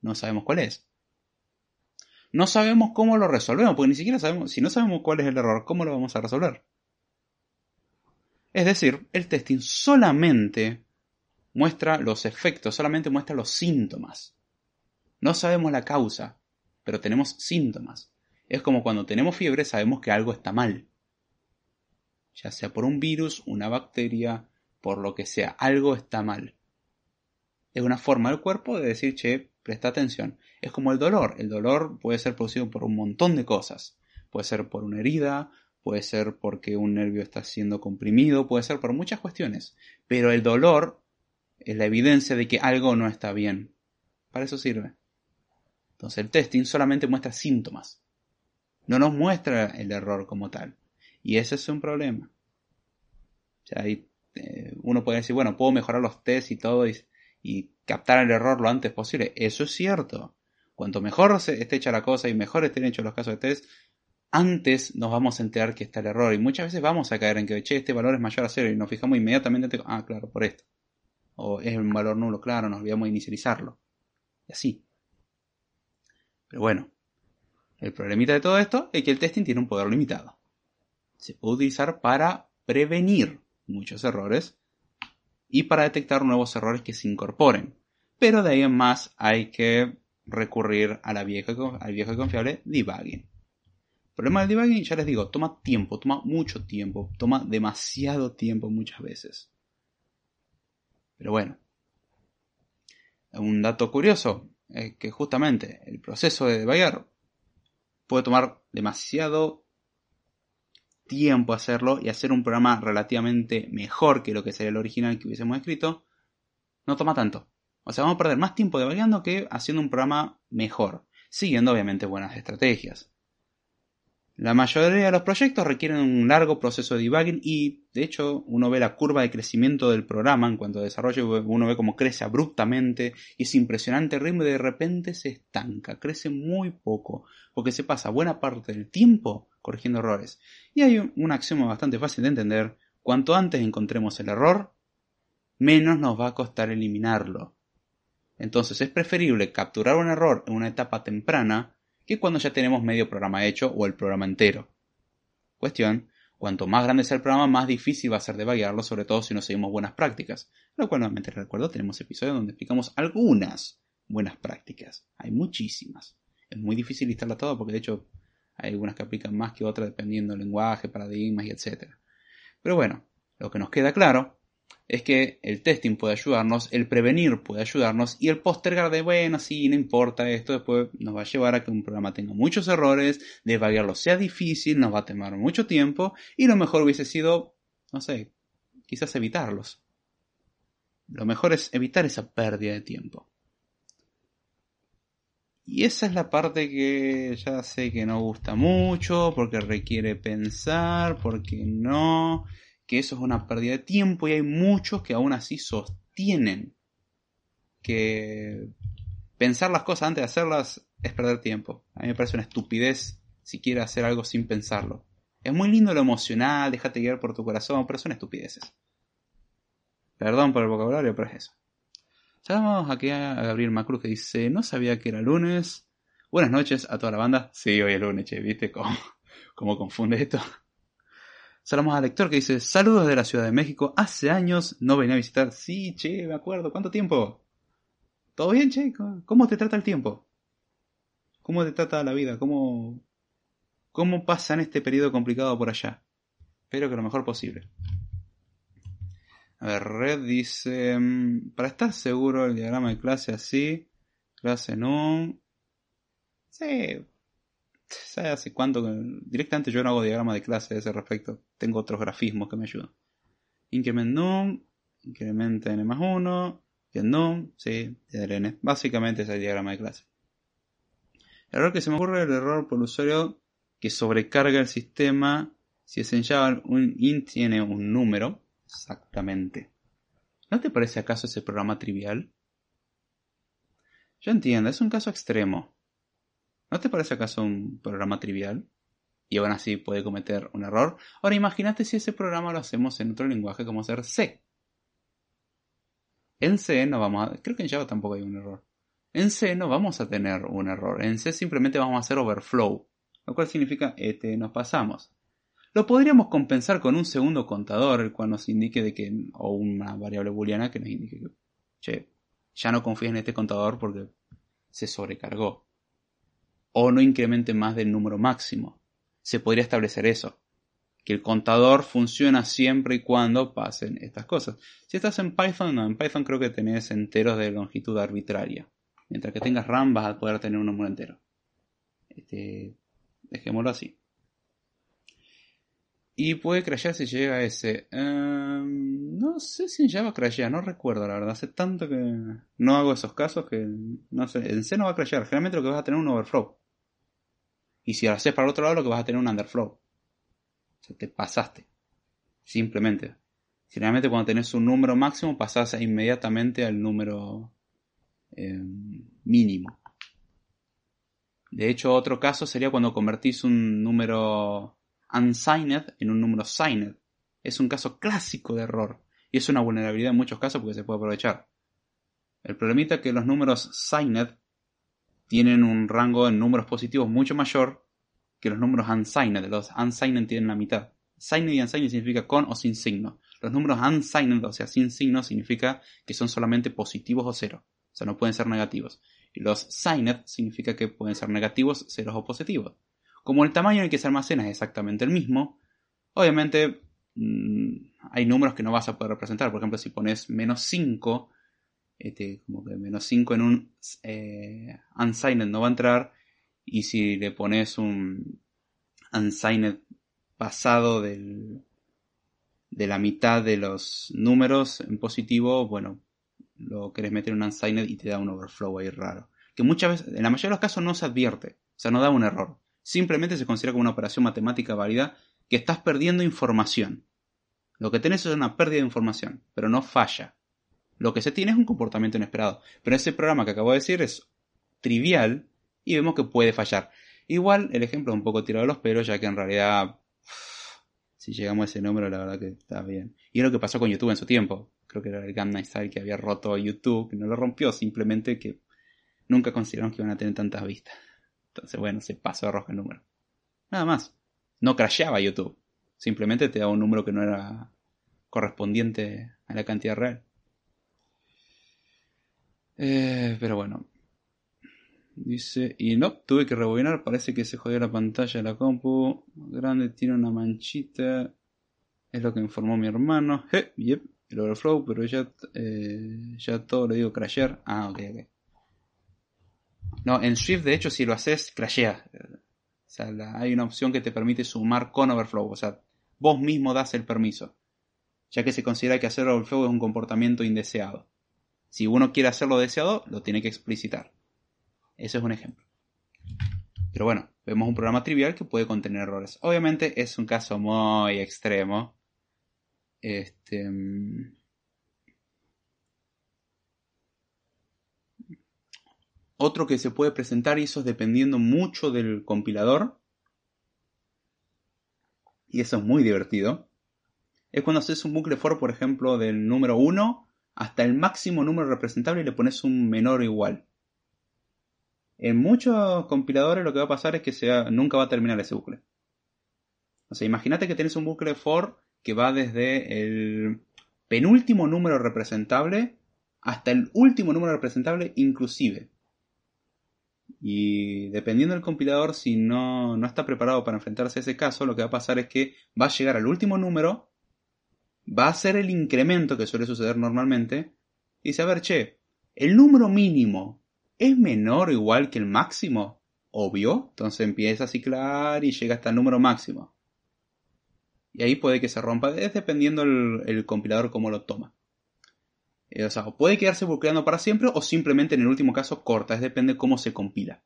[SPEAKER 1] No sabemos cuál es. No sabemos cómo lo resolvemos, porque ni siquiera sabemos, si no sabemos cuál es el error, ¿cómo lo vamos a resolver? Es decir, el testing solamente muestra los efectos, solamente muestra los síntomas. No sabemos la causa, pero tenemos síntomas. Es como cuando tenemos fiebre sabemos que algo está mal. Ya sea por un virus, una bacteria, por lo que sea, algo está mal. Es una forma del cuerpo de decir, che, presta atención. Es como el dolor. El dolor puede ser producido por un montón de cosas. Puede ser por una herida, puede ser porque un nervio está siendo comprimido, puede ser por muchas cuestiones. Pero el dolor es la evidencia de que algo no está bien. Para eso sirve. Entonces el testing solamente muestra síntomas. No nos muestra el error como tal. Y ese es un problema. O sea, ahí, eh, uno puede decir, bueno, puedo mejorar los tests y todo y, y, captar el error lo antes posible. Eso es cierto. Cuanto mejor se esté hecha la cosa y mejor estén hechos los casos de test, antes nos vamos a enterar que está el error. Y muchas veces vamos a caer en que, che, este valor es mayor a cero y nos fijamos inmediatamente, ah, claro, por esto. O es un valor nulo, claro, nos olvidamos de inicializarlo. Y así. Pero bueno, el problemita de todo esto es que el testing tiene un poder limitado. Se puede utilizar para prevenir muchos errores y para detectar nuevos errores que se incorporen. Pero de ahí en más hay que recurrir al viejo y confiable debugging. El problema del debugging, ya les digo, toma tiempo, toma mucho tiempo, toma demasiado tiempo muchas veces. Pero bueno, un dato curioso es que justamente el proceso de debugger puede tomar demasiado tiempo hacerlo y hacer un programa relativamente mejor que lo que sería el original que hubiésemos escrito, no toma tanto. O sea, vamos a perder más tiempo debugueando que haciendo un programa mejor, siguiendo obviamente buenas estrategias. La mayoría de los proyectos requieren un largo proceso de debugging y, de hecho, uno ve la curva de crecimiento del programa en cuanto a desarrollo, uno ve cómo crece abruptamente y es impresionante ritmo y de repente se estanca, crece muy poco, porque se pasa buena parte del tiempo corrigiendo errores. Y hay un axioma bastante fácil de entender, cuanto antes encontremos el error, menos nos va a costar eliminarlo. Entonces es preferible capturar un error en una etapa temprana que cuando ya tenemos medio programa hecho o el programa entero. Cuestión, cuanto más grande sea el programa, más difícil va a ser debaguearlo, sobre todo si no seguimos buenas prácticas. Lo cual nuevamente recuerdo, tenemos episodios donde explicamos algunas buenas prácticas. Hay muchísimas. Es muy difícil listarlas todas porque de hecho hay algunas que aplican más que otras dependiendo del lenguaje, paradigmas y etc. Pero bueno, lo que nos queda claro es que el testing puede ayudarnos, el prevenir puede ayudarnos y el postergar de, bueno, sí, no importa, esto después nos va a llevar a que un programa tenga muchos errores, debaguearlo sea difícil, nos va a tomar mucho tiempo y lo mejor hubiese sido, no sé, quizás evitarlos. Lo mejor es evitar esa pérdida de tiempo. Y esa es la parte que ya sé que no gusta mucho, porque requiere pensar, porque no que eso es una pérdida de tiempo y hay muchos que aún así sostienen que pensar las cosas antes de hacerlas es perder tiempo. A mí me parece una estupidez si quieres hacer algo sin pensarlo. Es muy lindo lo emocional, déjate guiar por tu corazón, pero son estupideces. Perdón por el vocabulario, pero es eso. Saludamos aquí a Gabriel Macruz que dice, no sabía que era lunes. Buenas noches a toda la banda. Sí, hoy es lunes, che, ¿viste cómo, cómo confunde esto? Saludamos al lector que dice, saludos de la Ciudad de México, hace años no venía a visitar. Sí, che, me acuerdo, ¿cuánto tiempo? ¿Todo bien, che? ¿Cómo te trata el tiempo? ¿Cómo te trata la vida? ¿Cómo, cómo pasa en este periodo complicado por allá? Espero que lo mejor posible. A ver, Red dice, mm, para estar seguro el diagrama de clase así, clase un... Sí, ¿Sabes hace cuánto? Directamente yo no hago diagrama de clase a ese respecto. Tengo otros grafismos que me ayudan. Increment num, incrementa n más 1, get num, sí, n. Básicamente es el diagrama de clase. El error que se me ocurre es el error por el usuario que sobrecarga el sistema si es en Java un int tiene un número. Exactamente. ¿No te parece acaso ese programa trivial? Yo entiendo, es un caso extremo. ¿No te parece acaso un programa trivial? Y aún así puede cometer un error. Ahora imagínate si ese programa lo hacemos en otro lenguaje como ser C. En C no vamos a... Creo que en Java tampoco hay un error. En C no vamos a tener un error. En C simplemente vamos a hacer overflow. Lo cual significa este nos pasamos. Lo podríamos compensar con un segundo contador, el cual nos indique de que... O una variable booleana que nos indique que... Che, ya no confíes en este contador porque se sobrecargó o no incremente más del número máximo. Se podría establecer eso. Que el contador funciona siempre y cuando pasen estas cosas. Si estás en Python, no, en Python creo que tenés enteros de longitud arbitraria. Mientras que tengas RAM vas a poder tener un número entero. Este, dejémoslo así. Y puede crashear si llega a ese. Em, no sé si en Java crashea, no recuerdo la verdad. Hace tanto que no hago esos casos que no sé. En C no va a crashear. Generalmente lo que vas a tener es un overflow. Y si lo haces para el otro lado, lo que vas a tener es un underflow. O sea, te pasaste. Simplemente. Generalmente cuando tenés un número máximo, pasás inmediatamente al número em, mínimo. De hecho, otro caso sería cuando convertís un número unsigned en un número signed. Es un caso clásico de error. Y es una vulnerabilidad en muchos casos porque se puede aprovechar. El problemita es que los números signed tienen un rango en números positivos mucho mayor que los números unsigned. Los unsigned tienen la mitad. Signed y unsigned significa con o sin signo. Los números unsigned, o sea, sin signo, significa que son solamente positivos o cero. O sea, no pueden ser negativos. Y los signed significa que pueden ser negativos, ceros o positivos. Como el tamaño en el que se almacena es exactamente el mismo, obviamente mm, hay números que no vas a poder representar. Por ejemplo, si pones menos 5, este, como que menos 5 en un eh, unsigned no va a entrar. Y si le pones un unsigned pasado del, de la mitad de los números en positivo, bueno, lo querés meter en un unsigned y te da un overflow ahí raro. Que muchas veces, en la mayoría de los casos no se advierte, o sea, no da un error. Simplemente se considera como una operación matemática válida que estás perdiendo información. Lo que tenés es una pérdida de información, pero no falla. Lo que se tiene es un comportamiento inesperado. Pero ese programa que acabo de decir es trivial y vemos que puede fallar. Igual el ejemplo es un poco tirado de los pelos, ya que en realidad, si llegamos a ese número, la verdad que está bien. Y es lo que pasó con YouTube en su tiempo. Creo que era el Gangnam Style que había roto YouTube, que no lo rompió, simplemente que nunca consideraron que iban a tener tantas vistas. Entonces, bueno, se pasó de roja el número. Nada más. No crasheaba YouTube. Simplemente te daba un número que no era correspondiente a la cantidad real. Eh, pero bueno. Dice, y no, tuve que rebobinar, parece que se jodió la pantalla de la compu. Grande, tiene una manchita. Es lo que informó mi hermano. Eh, yep, el overflow, pero ya, eh, ya todo le digo crashear. Ah, ok, ok. No, en Swift de hecho si lo haces, crashea. O sea, hay una opción que te permite sumar con overflow. O sea, vos mismo das el permiso. Ya que se considera que hacer overflow es un comportamiento indeseado. Si uno quiere hacerlo deseado, lo tiene que explicitar. Ese es un ejemplo. Pero bueno, vemos un programa trivial que puede contener errores. Obviamente es un caso muy extremo. Este, Otro que se puede presentar, y eso es dependiendo mucho del compilador, y eso es muy divertido, es cuando haces un bucle for, por ejemplo, del número 1 hasta el máximo número representable y le pones un menor igual. En muchos compiladores lo que va a pasar es que sea, nunca va a terminar ese bucle. O sea, imagínate que tienes un bucle for que va desde el penúltimo número representable hasta el último número representable inclusive. Y dependiendo del compilador, si no, no está preparado para enfrentarse a ese caso, lo que va a pasar es que va a llegar al último número, va a hacer el incremento que suele suceder normalmente, y dice, a ver, che, el número mínimo es menor o igual que el máximo, obvio, entonces empieza a ciclar y llega hasta el número máximo. Y ahí puede que se rompa, es dependiendo el, el compilador cómo lo toma. Eh, o sea, puede quedarse bucleando para siempre o simplemente en el último caso corta, es depende cómo se compila.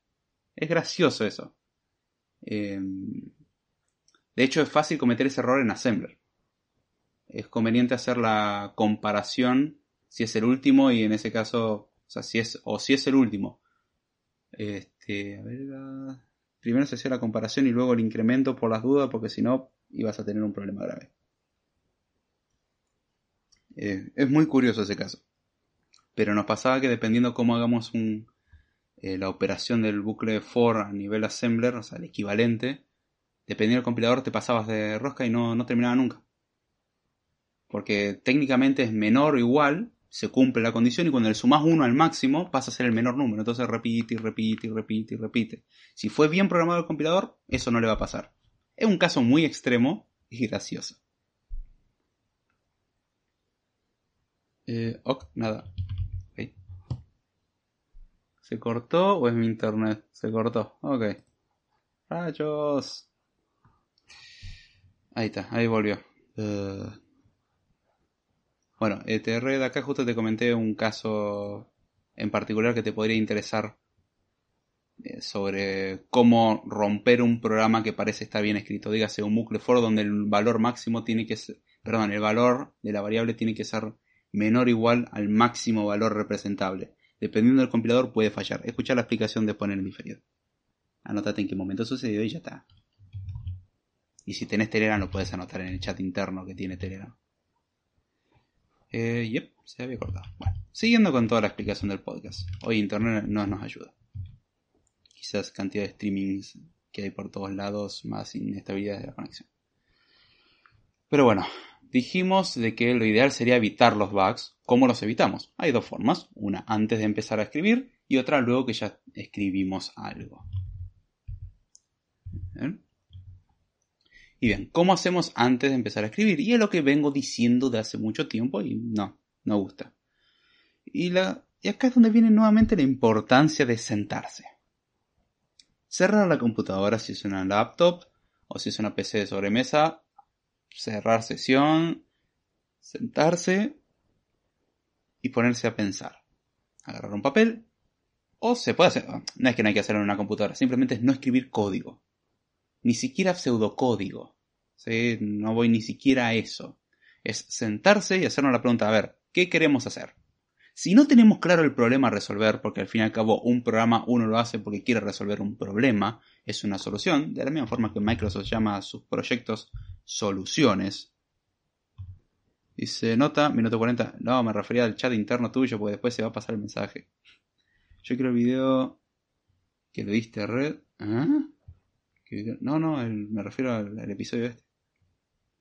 [SPEAKER 1] Es gracioso eso. Em, de hecho, es fácil cometer ese error en Assembler. Es conveniente hacer la comparación si es el último y en ese caso, o si es, o si es el último. Este, a ver, primero se hacía la comparación y luego el incremento por las dudas, porque si no, ibas a tener un problema grave. Eh, es muy curioso ese caso. Pero nos pasaba que dependiendo cómo hagamos un, eh, la operación del bucle for a nivel assembler, o sea, el equivalente, dependiendo del compilador te pasabas de rosca y no, no terminaba nunca. Porque técnicamente es menor o igual, se cumple la condición y cuando le sumas uno al máximo pasa a ser el menor número. Entonces repite y repite y repite y repite. Si fue bien programado el compilador, eso no le va a pasar. Es un caso muy extremo y gracioso. Eh, ok, nada. ¿Se cortó o es mi internet? Se cortó. Ok. Rayos. Ahí está, ahí volvió. Uh. Bueno, ETR de acá justo te comenté un caso en particular que te podría interesar eh, sobre cómo romper un programa que parece estar bien escrito. Dígase un bucle for donde el valor máximo tiene que ser, perdón, el valor de la variable tiene que ser menor o igual al máximo valor representable. Dependiendo del compilador puede fallar. Escucha la explicación de poner en diferido. Anótate en qué momento sucedió y ya está. Y si tenés Telegram lo puedes anotar en el chat interno que tiene Telegram. Eh, yep, se había cortado. Bueno, siguiendo con toda la explicación del podcast. Hoy Internet no nos ayuda. Quizás cantidad de streamings que hay por todos lados, más inestabilidad de la conexión. Pero bueno, dijimos de que lo ideal sería evitar los bugs. ¿Cómo los evitamos? Hay dos formas. Una antes de empezar a escribir y otra luego que ya escribimos algo. Y bien, ¿cómo hacemos antes de empezar a escribir? Y es lo que vengo diciendo de hace mucho tiempo y no, no gusta. Y, la, y acá es donde viene nuevamente la importancia de sentarse. Cerrar la computadora si es una laptop o si es una PC de sobremesa. Cerrar sesión, sentarse y ponerse a pensar. Agarrar un papel o se puede hacer, no es que no hay que hacerlo en una computadora, simplemente es no escribir código ni siquiera pseudocódigo. No voy ni siquiera a eso. Es sentarse y hacernos la pregunta, a ver, ¿qué queremos hacer? Si no tenemos claro el problema a resolver, porque al fin y al cabo un programa uno lo hace porque quiere resolver un problema, es una solución, de la misma forma que Microsoft llama a sus proyectos soluciones. Dice, nota, minuto 40. No, me refería al chat interno tuyo porque después se va a pasar el mensaje. Yo quiero el video que le diste a red. ¿Ah? No, no, me refiero al, episodio este.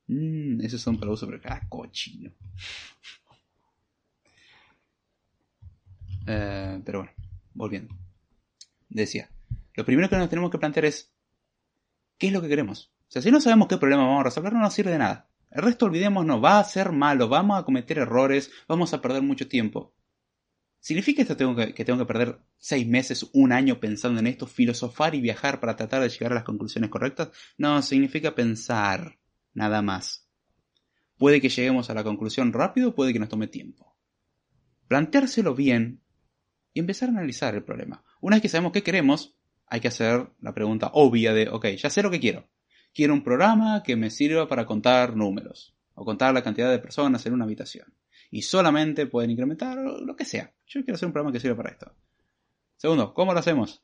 [SPEAKER 1] Mmm, esos son para uso, pero ah, cochino. Eh, pero bueno, volviendo. Decía, lo primero que nos tenemos que plantear es, ¿qué es lo que queremos? Sea, si no sabemos qué problema vamos a resolver, no nos sirve de nada. El resto olvidémonos, va a ser malo, vamos a cometer errores, vamos a perder mucho tiempo. ¿Significa esto tengo que, tengo que perder seis meses, un año pensando en esto, filosofar y viajar para tratar de llegar a las conclusiones correctas? No, significa pensar, nada más. Puede que lleguemos a la conclusión rápido, puede que nos tome tiempo. Planteárselo bien y empezar a analizar el problema. Una vez que sabemos qué queremos, hay que hacer la pregunta obvia de, ok, ya sé lo que quiero. Quiero un programa que me sirva para contar números o contar la cantidad de personas en una habitación y solamente pueden incrementar lo que sea. Yo quiero hacer un programa que sirva para esto. Segundo, ¿cómo lo hacemos?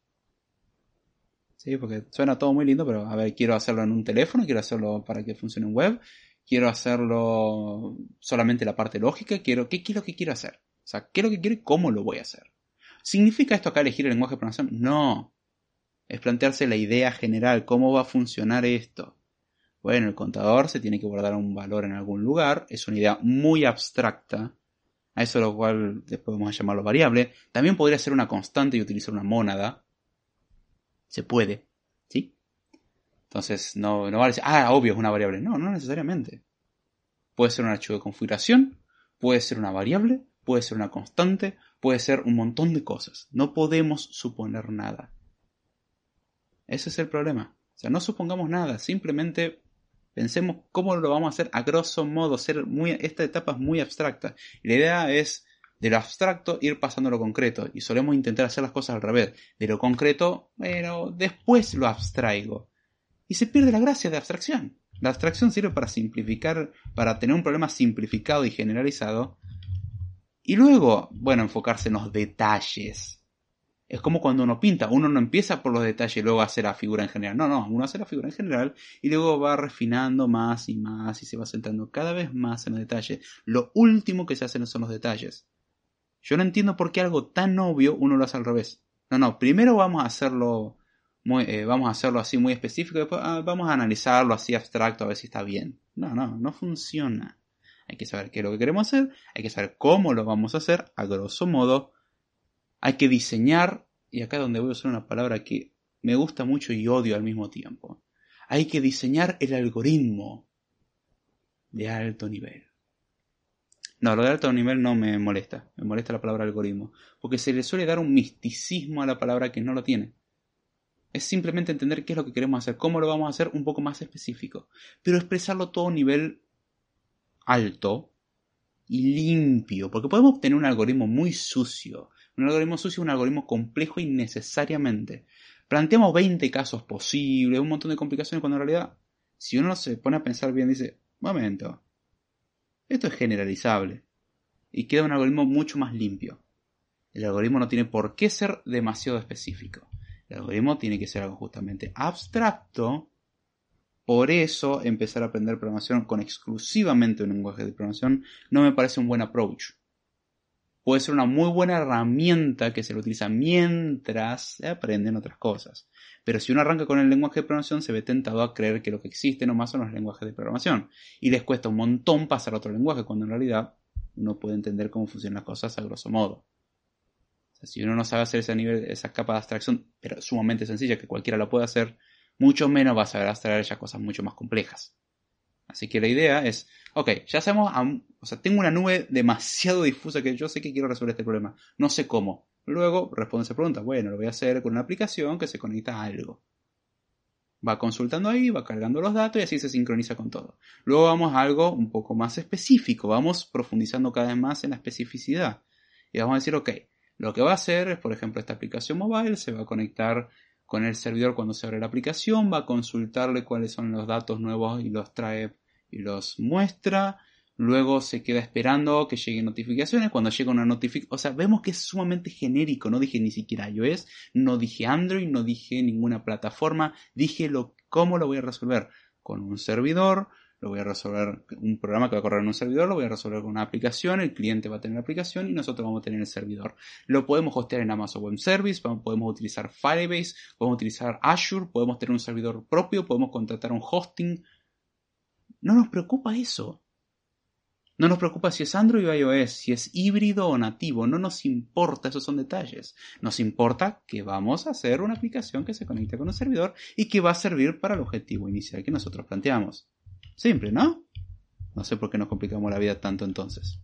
[SPEAKER 1] Sí, porque suena todo muy lindo, pero a ver, quiero hacerlo en un teléfono, quiero hacerlo para que funcione en web, quiero hacerlo solamente la parte lógica, quiero, ¿qué, quiero que quiero hacer? O sea, ¿qué es lo que quiero y cómo lo voy a hacer? ¿Significa esto acá elegir el lenguaje de programación? No. Es plantearse la idea general, cómo va a funcionar esto. Bueno, el contador se tiene que guardar un valor en algún lugar, es una idea muy abstracta, a eso lo cual después vamos a llamarlo variable. También podría ser una constante y utilizar una mónada. Se puede, ¿sí? Entonces no, no vale decir, ah, obvio es una variable. No, no necesariamente. Puede ser un archivo de configuración, puede ser una variable, puede ser una constante, puede ser un montón de cosas. No podemos suponer nada. Ese es el problema. O sea, no supongamos nada, simplemente Pensemos cómo lo vamos a hacer a grosso modo. Ser muy, esta etapa es muy abstracta. Y la idea es de lo abstracto ir pasando a lo concreto. Y solemos intentar hacer las cosas al revés. De lo concreto, bueno, después lo abstraigo. Y se pierde la gracia de abstracción. La abstracción sirve para simplificar, para tener un problema simplificado y generalizado. Y luego, bueno, enfocarse en los detalles. Es como cuando uno pinta, uno no empieza por los detalles y luego hace la figura en general. No, no, uno hace la figura en general y luego va refinando más y más y se va centrando cada vez más en los detalles. Lo último que se hacen son los detalles. Yo no entiendo por qué algo tan obvio uno lo hace al revés. No, no, primero vamos a hacerlo muy, eh, vamos a hacerlo así muy específico, después ah, vamos a analizarlo así abstracto a ver si está bien. No, no, no funciona. Hay que saber qué es lo que queremos hacer, hay que saber cómo lo vamos a hacer, a grosso modo, hay que diseñar, y acá donde voy a usar una palabra que me gusta mucho y odio al mismo tiempo. Hay que diseñar el algoritmo de alto nivel. No, lo de alto nivel no me molesta, me molesta la palabra algoritmo, porque se le suele dar un misticismo a la palabra que no lo tiene. Es simplemente entender qué es lo que queremos hacer, cómo lo vamos a hacer un poco más específico. Pero expresarlo todo a nivel alto y limpio, porque podemos obtener un algoritmo muy sucio. Un algoritmo sucio es un algoritmo complejo innecesariamente. Planteamos 20 casos posibles, un montón de complicaciones, cuando en realidad, si uno se pone a pensar bien, dice, momento, esto es generalizable. Y queda un algoritmo mucho más limpio. El algoritmo no tiene por qué ser demasiado específico. El algoritmo tiene que ser algo justamente abstracto. Por eso empezar a aprender programación con exclusivamente un lenguaje de programación no me parece un buen approach. Puede ser una muy buena herramienta que se lo utiliza mientras se aprenden otras cosas. Pero si uno arranca con el lenguaje de programación, se ve tentado a creer que lo que existe nomás son los lenguajes de programación. Y les cuesta un montón pasar a otro lenguaje, cuando en realidad uno puede entender cómo funcionan las cosas a grosso modo si uno no sabe hacer ese nivel, esa capa de abstracción, pero sumamente sencilla, que cualquiera lo puede hacer, mucho menos va a saber abstraer ya cosas mucho más complejas. Así que la idea es, ok, ya sabemos, o sea, tengo una nube demasiado difusa que yo sé que quiero resolver este problema, no sé cómo. Luego responde esa pregunta, bueno, lo voy a hacer con una aplicación que se conecta a algo. Va consultando ahí, va cargando los datos y así se sincroniza con todo. Luego vamos a algo un poco más específico, vamos profundizando cada vez más en la especificidad. Y vamos a decir, ok, lo que va a hacer es, por ejemplo, esta aplicación mobile se va a conectar con el servidor cuando se abre la aplicación, va a consultarle cuáles son los datos nuevos y los trae y los muestra. Luego se queda esperando que lleguen notificaciones. Cuando llega una notificación, o sea, vemos que es sumamente genérico. No dije ni siquiera iOS, no dije Android, no dije ninguna plataforma. Dije lo, cómo lo voy a resolver con un servidor, lo voy a resolver, un programa que va a correr en un servidor, lo voy a resolver con una aplicación, el cliente va a tener la aplicación y nosotros vamos a tener el servidor. Lo podemos hostear en Amazon Web Service, podemos utilizar Firebase, podemos utilizar Azure, podemos tener un servidor propio, podemos contratar un hosting. No nos preocupa eso. No nos preocupa si es Android o iOS, si es híbrido o nativo, no nos importa, esos son detalles. Nos importa que vamos a hacer una aplicación que se conecte con un servidor y que va a servir para el objetivo inicial que nosotros planteamos. Simple, ¿no? No sé por qué nos complicamos la vida tanto entonces.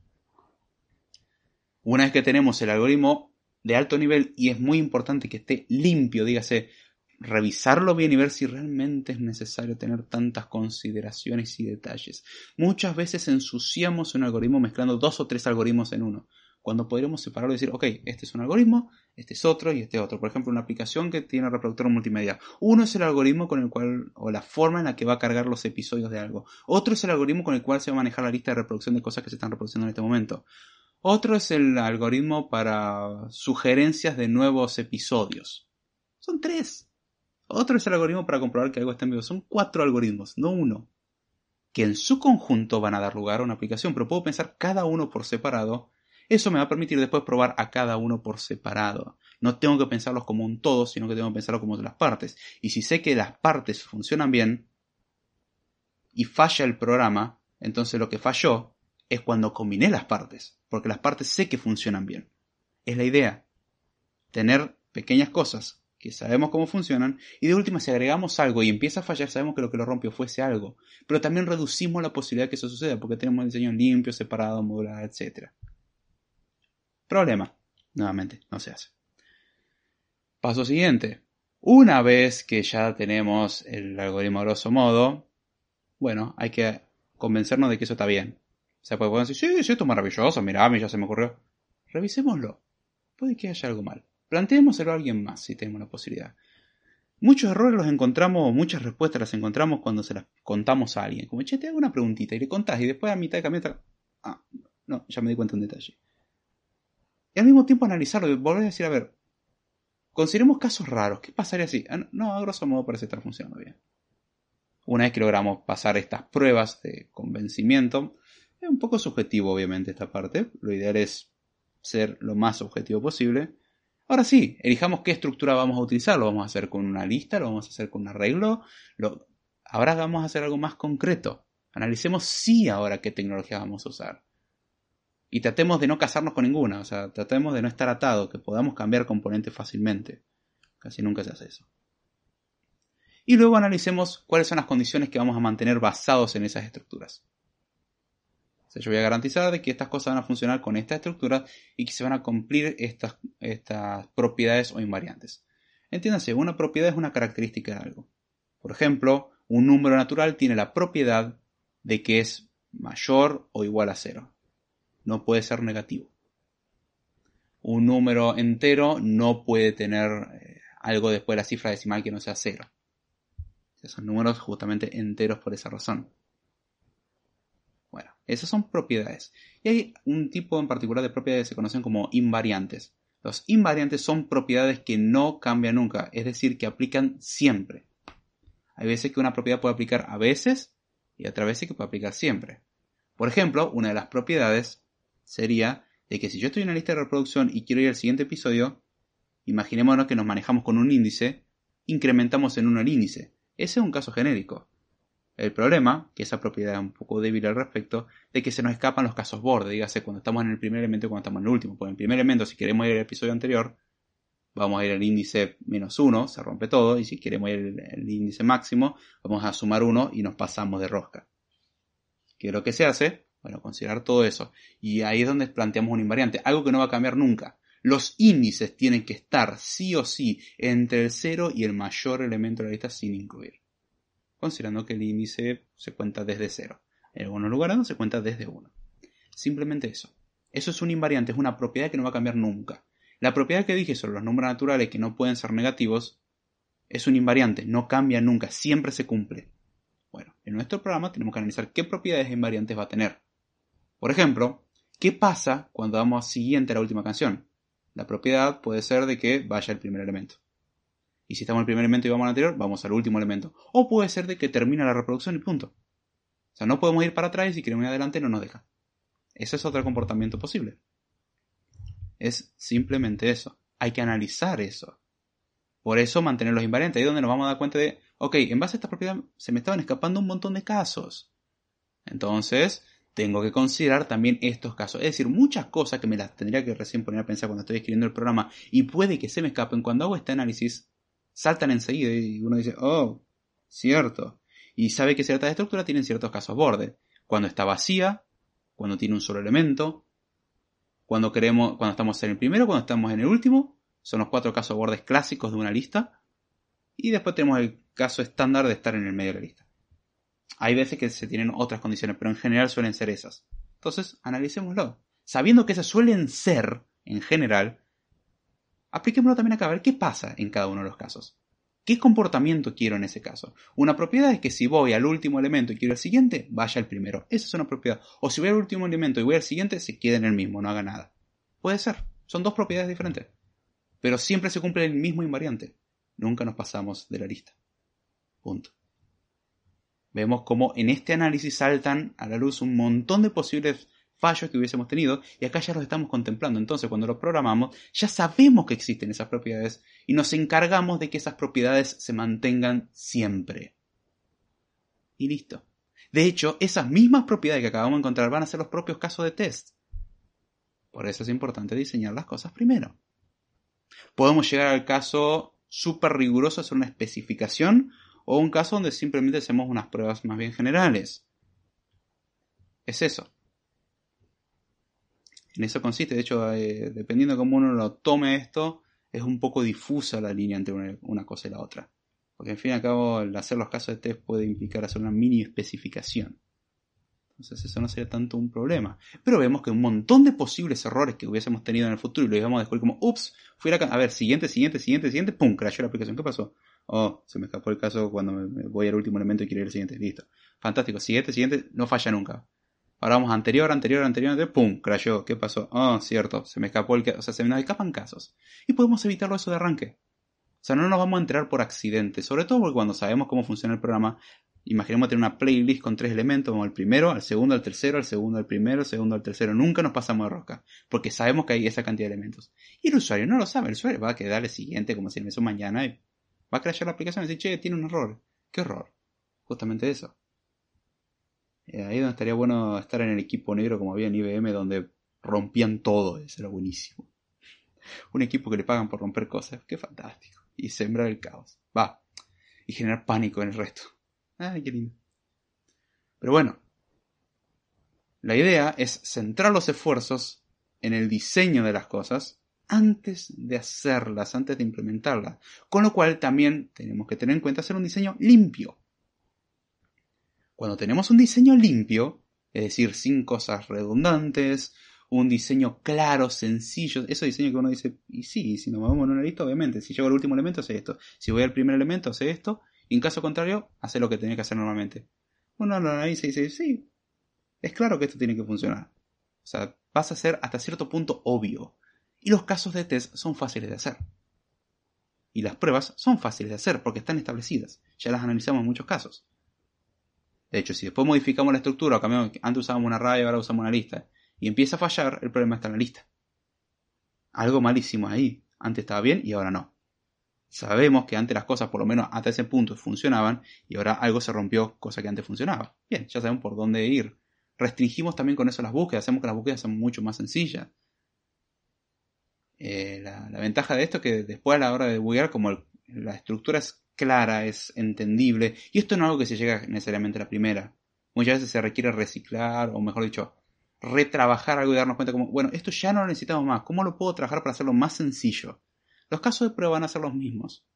[SPEAKER 1] Una vez que tenemos el algoritmo de alto nivel y es muy importante que esté limpio, dígase, revisarlo bien y ver si realmente es necesario tener tantas consideraciones y detalles. Muchas veces ensuciamos un algoritmo mezclando dos o tres algoritmos en uno cuando podríamos separarlo y decir, ok, este es un algoritmo, este es otro y este es otro. Por ejemplo, una aplicación que tiene reproductor multimedia. Uno es el algoritmo con el cual, o la forma en la que va a cargar los episodios de algo. Otro es el algoritmo con el cual se va a manejar la lista de reproducción de cosas que se están reproduciendo en este momento. Otro es el algoritmo para sugerencias de nuevos episodios. Son tres. Otro es el algoritmo para comprobar que algo está en vivo. Son cuatro algoritmos, no uno. Que en su conjunto van a dar lugar a una aplicación, pero puedo pensar cada uno por separado eso me va a permitir después probar a cada uno por separado. No tengo que pensarlos como un todo, sino que tengo que pensarlos como las partes. Y si sé que las partes funcionan bien y falla el programa, entonces lo que falló es cuando combiné las partes, porque las partes sé que funcionan bien. Es la idea. Tener pequeñas cosas que sabemos cómo funcionan y de última si agregamos algo y empieza a fallar sabemos que lo que lo rompió fuese algo. Pero también reducimos la posibilidad de que eso suceda porque tenemos el diseño limpio, separado, modular, etc. Problema. Nuevamente, no se hace. Paso siguiente. Una vez que ya tenemos el algoritmo grosso modo, bueno, hay que convencernos de que eso está bien. O sea, decir, sí, sí, esto es maravilloso, mira, a mí ya se me ocurrió. Revisémoslo. Puede que haya algo mal. Planteémoselo a alguien más si tenemos la posibilidad. Muchos errores los encontramos, muchas respuestas las encontramos cuando se las contamos a alguien. Como, che, te hago una preguntita y le contás y después a mitad de camino... Ah, no, ya me di cuenta un detalle y al mismo tiempo analizarlo y volver a decir, a ver, consideremos casos raros, ¿qué pasaría si? Ah, no, a grosso modo parece estar funcionando bien. Una vez que logramos pasar estas pruebas de convencimiento, es un poco subjetivo obviamente esta parte, lo ideal es ser lo más objetivo posible. Ahora sí, elijamos qué estructura vamos a utilizar, lo vamos a hacer con una lista, lo vamos a hacer con un arreglo, lo... ahora vamos a hacer algo más concreto. Analicemos sí ahora qué tecnología vamos a usar y tratemos de no casarnos con ninguna, o sea, tratemos de no estar atados, que podamos cambiar componentes fácilmente. Casi nunca se hace eso. Y luego analicemos cuáles son las condiciones que vamos a mantener basados en esas estructuras. O sea, yo voy a garantizar de que estas cosas van a funcionar con esta estructura y que se van a cumplir estas, estas propiedades o invariantes. Entiéndase, una propiedad es una característica de algo. Por ejemplo, un número natural tiene la propiedad de que es mayor o igual a cero. No puede ser negativo. Un número entero no puede tener eh, algo después de la cifra decimal que no sea cero. Son números justamente enteros por esa razón. Bueno, esas son propiedades. Y hay un tipo en particular de propiedades que se conocen como invariantes. Los invariantes son propiedades que no cambian nunca, es decir, que aplican siempre. Hay veces que una propiedad puede aplicar a veces y otras veces que puede aplicar siempre. Por ejemplo, una de las propiedades sería de que si yo estoy en la lista de reproducción y quiero ir al siguiente episodio, imaginémonos que nos manejamos con un índice, incrementamos en uno el índice. Ese es un caso genérico. El problema, que esa propiedad es un poco débil al respecto, de que se nos escapan los casos borde, dígase cuando estamos en el primer elemento y cuando estamos en el último. Por el primer elemento, si queremos ir al episodio anterior, vamos a ir al índice menos 1, se rompe todo, y si queremos ir al índice máximo, vamos a sumar 1 y nos pasamos de rosca. ¿Qué es lo que se hace? Bueno, considerar todo eso. Y ahí es donde planteamos un invariante, algo que no va a cambiar nunca. Los índices tienen que estar sí o sí entre el 0 y el mayor elemento de la lista sin incluir. Considerando que el índice se cuenta desde 0. En algunos lugares no se cuenta desde 1. Simplemente eso. Eso es un invariante, es una propiedad que no va a cambiar nunca. La propiedad que dije sobre los números naturales que no pueden ser negativos es un invariante, no cambia nunca, siempre se cumple. Bueno, en nuestro programa tenemos que analizar qué propiedades invariantes va a tener. Por ejemplo, ¿qué pasa cuando damos siguiente a la última canción? La propiedad puede ser de que vaya el primer elemento. Y si estamos en el primer elemento y vamos al anterior, vamos al último elemento. O puede ser de que termina la reproducción y punto. O sea, no podemos ir para atrás y si queremos ir adelante no nos deja. Ese es otro comportamiento posible. Es simplemente eso. Hay que analizar eso. Por eso mantener los invariantes. Ahí es donde nos vamos a dar cuenta de, ok, en base a esta propiedad se me estaban escapando un montón de casos. Entonces, tengo que considerar también estos casos. Es decir, muchas cosas que me las tendría que recién poner a pensar cuando estoy escribiendo el programa y puede que se me escapen. Cuando hago este análisis, saltan enseguida y uno dice, oh, cierto. Y sabe que ciertas estructuras tienen ciertos casos borde. Cuando está vacía, cuando tiene un solo elemento, cuando queremos, cuando estamos en el primero, cuando estamos en el último, son los cuatro casos bordes clásicos de una lista. Y después tenemos el caso estándar de estar en el medio de la lista. Hay veces que se tienen otras condiciones, pero en general suelen ser esas. Entonces, analicémoslo. Sabiendo que esas suelen ser, en general, apliquémoslo también acá a ver qué pasa en cada uno de los casos. ¿Qué comportamiento quiero en ese caso? Una propiedad es que si voy al último elemento y quiero el siguiente, vaya al primero. Esa es una propiedad. O si voy al último elemento y voy al siguiente, se quede en el mismo, no haga nada. Puede ser. Son dos propiedades diferentes. Pero siempre se cumple el mismo invariante. Nunca nos pasamos de la lista. Punto. Vemos cómo en este análisis saltan a la luz un montón de posibles fallos que hubiésemos tenido y acá ya los estamos contemplando. Entonces, cuando lo programamos, ya sabemos que existen esas propiedades y nos encargamos de que esas propiedades se mantengan siempre. Y listo. De hecho, esas mismas propiedades que acabamos de encontrar van a ser los propios casos de test. Por eso es importante diseñar las cosas primero. Podemos llegar al caso súper riguroso, hacer una especificación, o un caso donde simplemente hacemos unas pruebas más bien generales. Es eso. En eso consiste, de hecho, eh, dependiendo de cómo uno lo tome esto, es un poco difusa la línea entre una, cosa y la otra. Porque al fin y al cabo, hacer los casos de test puede implicar hacer una mini especificación. Entonces eso no sería tanto un problema. Pero vemos que un montón de posibles errores que hubiésemos tenido en el futuro y lo íbamos a descubrir como, ups, fui a, a ver, siguiente, siguiente, siguiente, siguiente, pum, crashó la aplicación. ¿Qué pasó? Oh, se me escapó el caso cuando me voy al último elemento y quiero ir al siguiente. Listo. Fantástico. Siguiente, siguiente, no falla nunca. Ahora vamos anterior, anterior, anterior, anterior, pum, crashó. ¿Qué pasó? Oh, cierto, se me escapó el... O sea, se me escapan casos. Y podemos evitarlo eso de arranque. O sea, no nos vamos a enterar por accidente. Sobre todo porque cuando sabemos cómo funciona el programa, imaginemos tener una playlist con tres elementos, vamos al primero, al segundo, al tercero, al segundo, al primero, al segundo, al tercero. Nunca nos pasamos de rosca, porque sabemos que hay esa cantidad de elementos. Y el usuario no lo sabe, el usuario va a quedar el siguiente como si el mes mañana y va a crashar la aplicación y decir, che, tiene un error. ¿Qué error? Justamente eso. Eh, ahí donde estaría bueno estar en el equipo negro como había en IBM, donde rompían todo, eso era buenísimo. Un equipo que le pagan por romper cosas, qué fantástico. Y sembrar el caos. Va. Y generar pánico en el resto. Ay, qué lindo. Pero bueno, la idea es centrar los esfuerzos en el diseño de las cosas antes de hacerlas, antes de implementarlas. Con lo cual también tenemos que tener en cuenta hacer un diseño limpio. Cuando tenemos un diseño limpio, es decir, sin cosas redundantes, un diseño claro, sencillo, ese diseño que uno dice, y sí, si nos movemos en una lista, obviamente, si llego al último elemento, hace esto, si voy al primer elemento, hace esto, y en caso contrario, hace lo que tenía que hacer normalmente. Uno lo analiza y dice, sí, es claro que esto tiene que funcionar. O sea, pasa a ser hasta cierto punto obvio. Y los casos de test son fáciles de hacer. Y las pruebas son fáciles de hacer porque están establecidas. Ya las analizamos en muchos casos. De hecho, si después modificamos la estructura o cambiamos, antes usábamos una raya, ahora usamos una lista, y empieza a fallar, el problema está en la lista. Algo malísimo ahí. Antes estaba bien y ahora no. Sabemos que antes las cosas, por lo menos hasta ese punto, funcionaban y ahora algo se rompió, cosa que antes funcionaba. Bien, ya sabemos por dónde ir. Restringimos también con eso las búsquedas, hacemos que las búsquedas sean mucho más sencillas. Eh, la, ventaja de esto es que después a la hora de buguear, como la estructura es clara, es entendible, y esto no es algo que se llega necesariamente a la primera. Muchas veces se requiere reciclar, o mejor dicho, retrabajar algo y darnos cuenta como, bueno, esto ya no lo necesitamos más, ¿cómo lo puedo trabajar para hacerlo más sencillo? Los casos de prueba van a ser los mismos,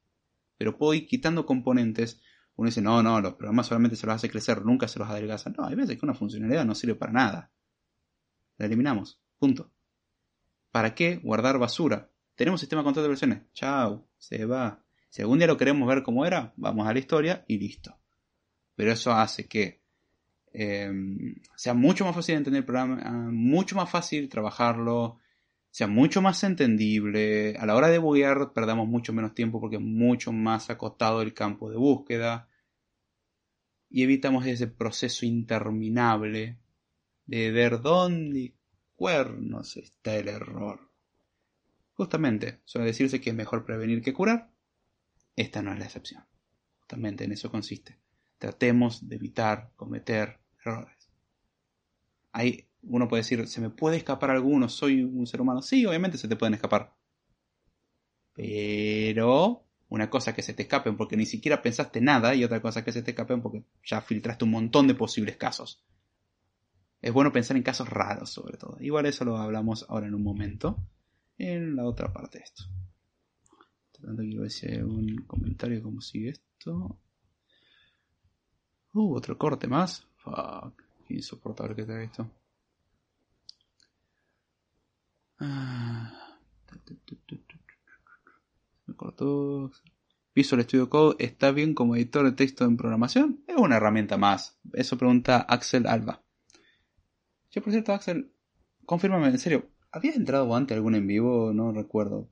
[SPEAKER 1] pero puedo ir quitando componentes. Uno dice, no, no, los programas solamente se los hace crecer, nunca se los adelgaza. No, hay veces que una funcionalidad no sirve para nada. La eliminamos, punto. ¿Para qué guardar basura? Tenemos sistema de control de versiones. Chao, se va. Si algún día lo queremos ver como era, vamos a la historia y listo. Pero eso hace que em, sea mucho más fácil de entender el programa, mucho más fácil trabajarlo, sea mucho más entendible. A la hora de buguear perdamos mucho menos tiempo porque es mucho más acotado el campo de búsqueda. Y evitamos ese proceso interminable de ver dónde cuernos está el error. Justamente, suele decirse que es mejor prevenir que curar. Esta no es la excepción. Justamente en eso consiste. Tratemos de evitar cometer errores. Hay, uno puede decir, ¿se me puede escapar alguno? ¿Soy un ser humano? Sí, obviamente se te pueden escapar. Pero una cosa que se te escapen porque ni siquiera pensaste nada y otra cosa que se te escapen porque ya filtraste un montón de posibles casos. Es bueno pensar en casos raros sobre todo. Igual eso lo hablamos ahora en un momento. En la otra parte de esto. Tratando quiero ver si hay un comentario cómo sigue esto. Uh, otro corte más. Fuck. Qué insoportable que está esto. Ah. Me cortó. Visual Studio Code está bien como editor de texto en programación. Es una herramienta más. Eso pregunta Axel Alba. Yo, por cierto, Axel, confírmame, en serio, ¿habías entrado antes algún en vivo? No recuerdo.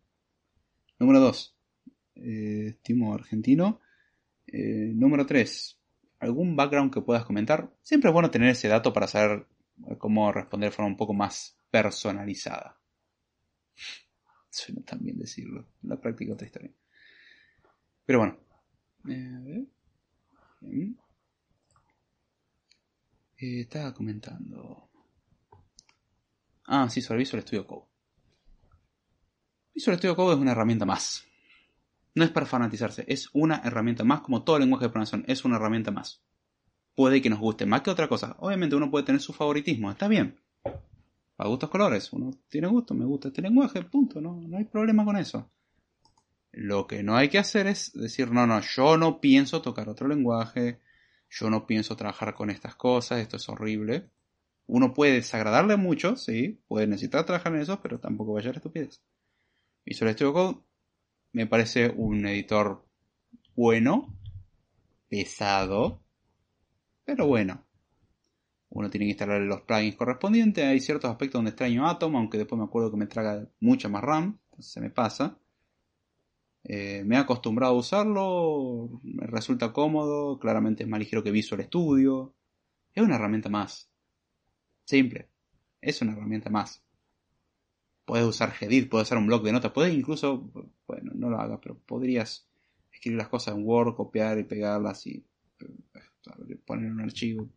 [SPEAKER 1] Número 2. Eh, estimo argentino. Eh, número 3. ¿Algún background que puedas comentar? Siempre es bueno tener ese dato para saber cómo responder de forma un poco más personalizada. Suena tan bien decirlo. La práctica otra historia. Pero bueno. Eh, eh, estaba comentando. Ah, sí, sobre Visual Studio Code. Visual Studio Code es una herramienta más. No es para fanatizarse, es una herramienta más, como todo lenguaje de programación, es una herramienta más. Puede que nos guste más que otra cosa. Obviamente uno puede tener su favoritismo, está bien. A gustos colores, uno tiene gusto, me gusta este lenguaje, punto, no, no hay problema con eso. Lo que no hay que hacer es decir, no, no, yo no pienso tocar otro lenguaje, yo no pienso trabajar con estas cosas, esto es horrible. Uno puede desagradarle mucho, sí, puede necesitar trabajar en eso, pero tampoco vaya a ser estupidez. Visual Studio Code me parece un editor bueno, pesado, pero bueno. Uno tiene que instalar los plugins correspondientes. Hay ciertos aspectos donde extraño Atom, aunque después me acuerdo que me traga mucha más RAM, entonces se me pasa. Eh, me he acostumbrado a usarlo, me resulta cómodo, claramente es más ligero que Visual Studio. Es una herramienta más. Simple. Es una herramienta más. Puedes usar Gedit, puedes usar un blog de notas, puedes incluso, bueno, no lo hagas, pero podrías escribir las cosas en Word, copiar y pegarlas y poner en un archivo.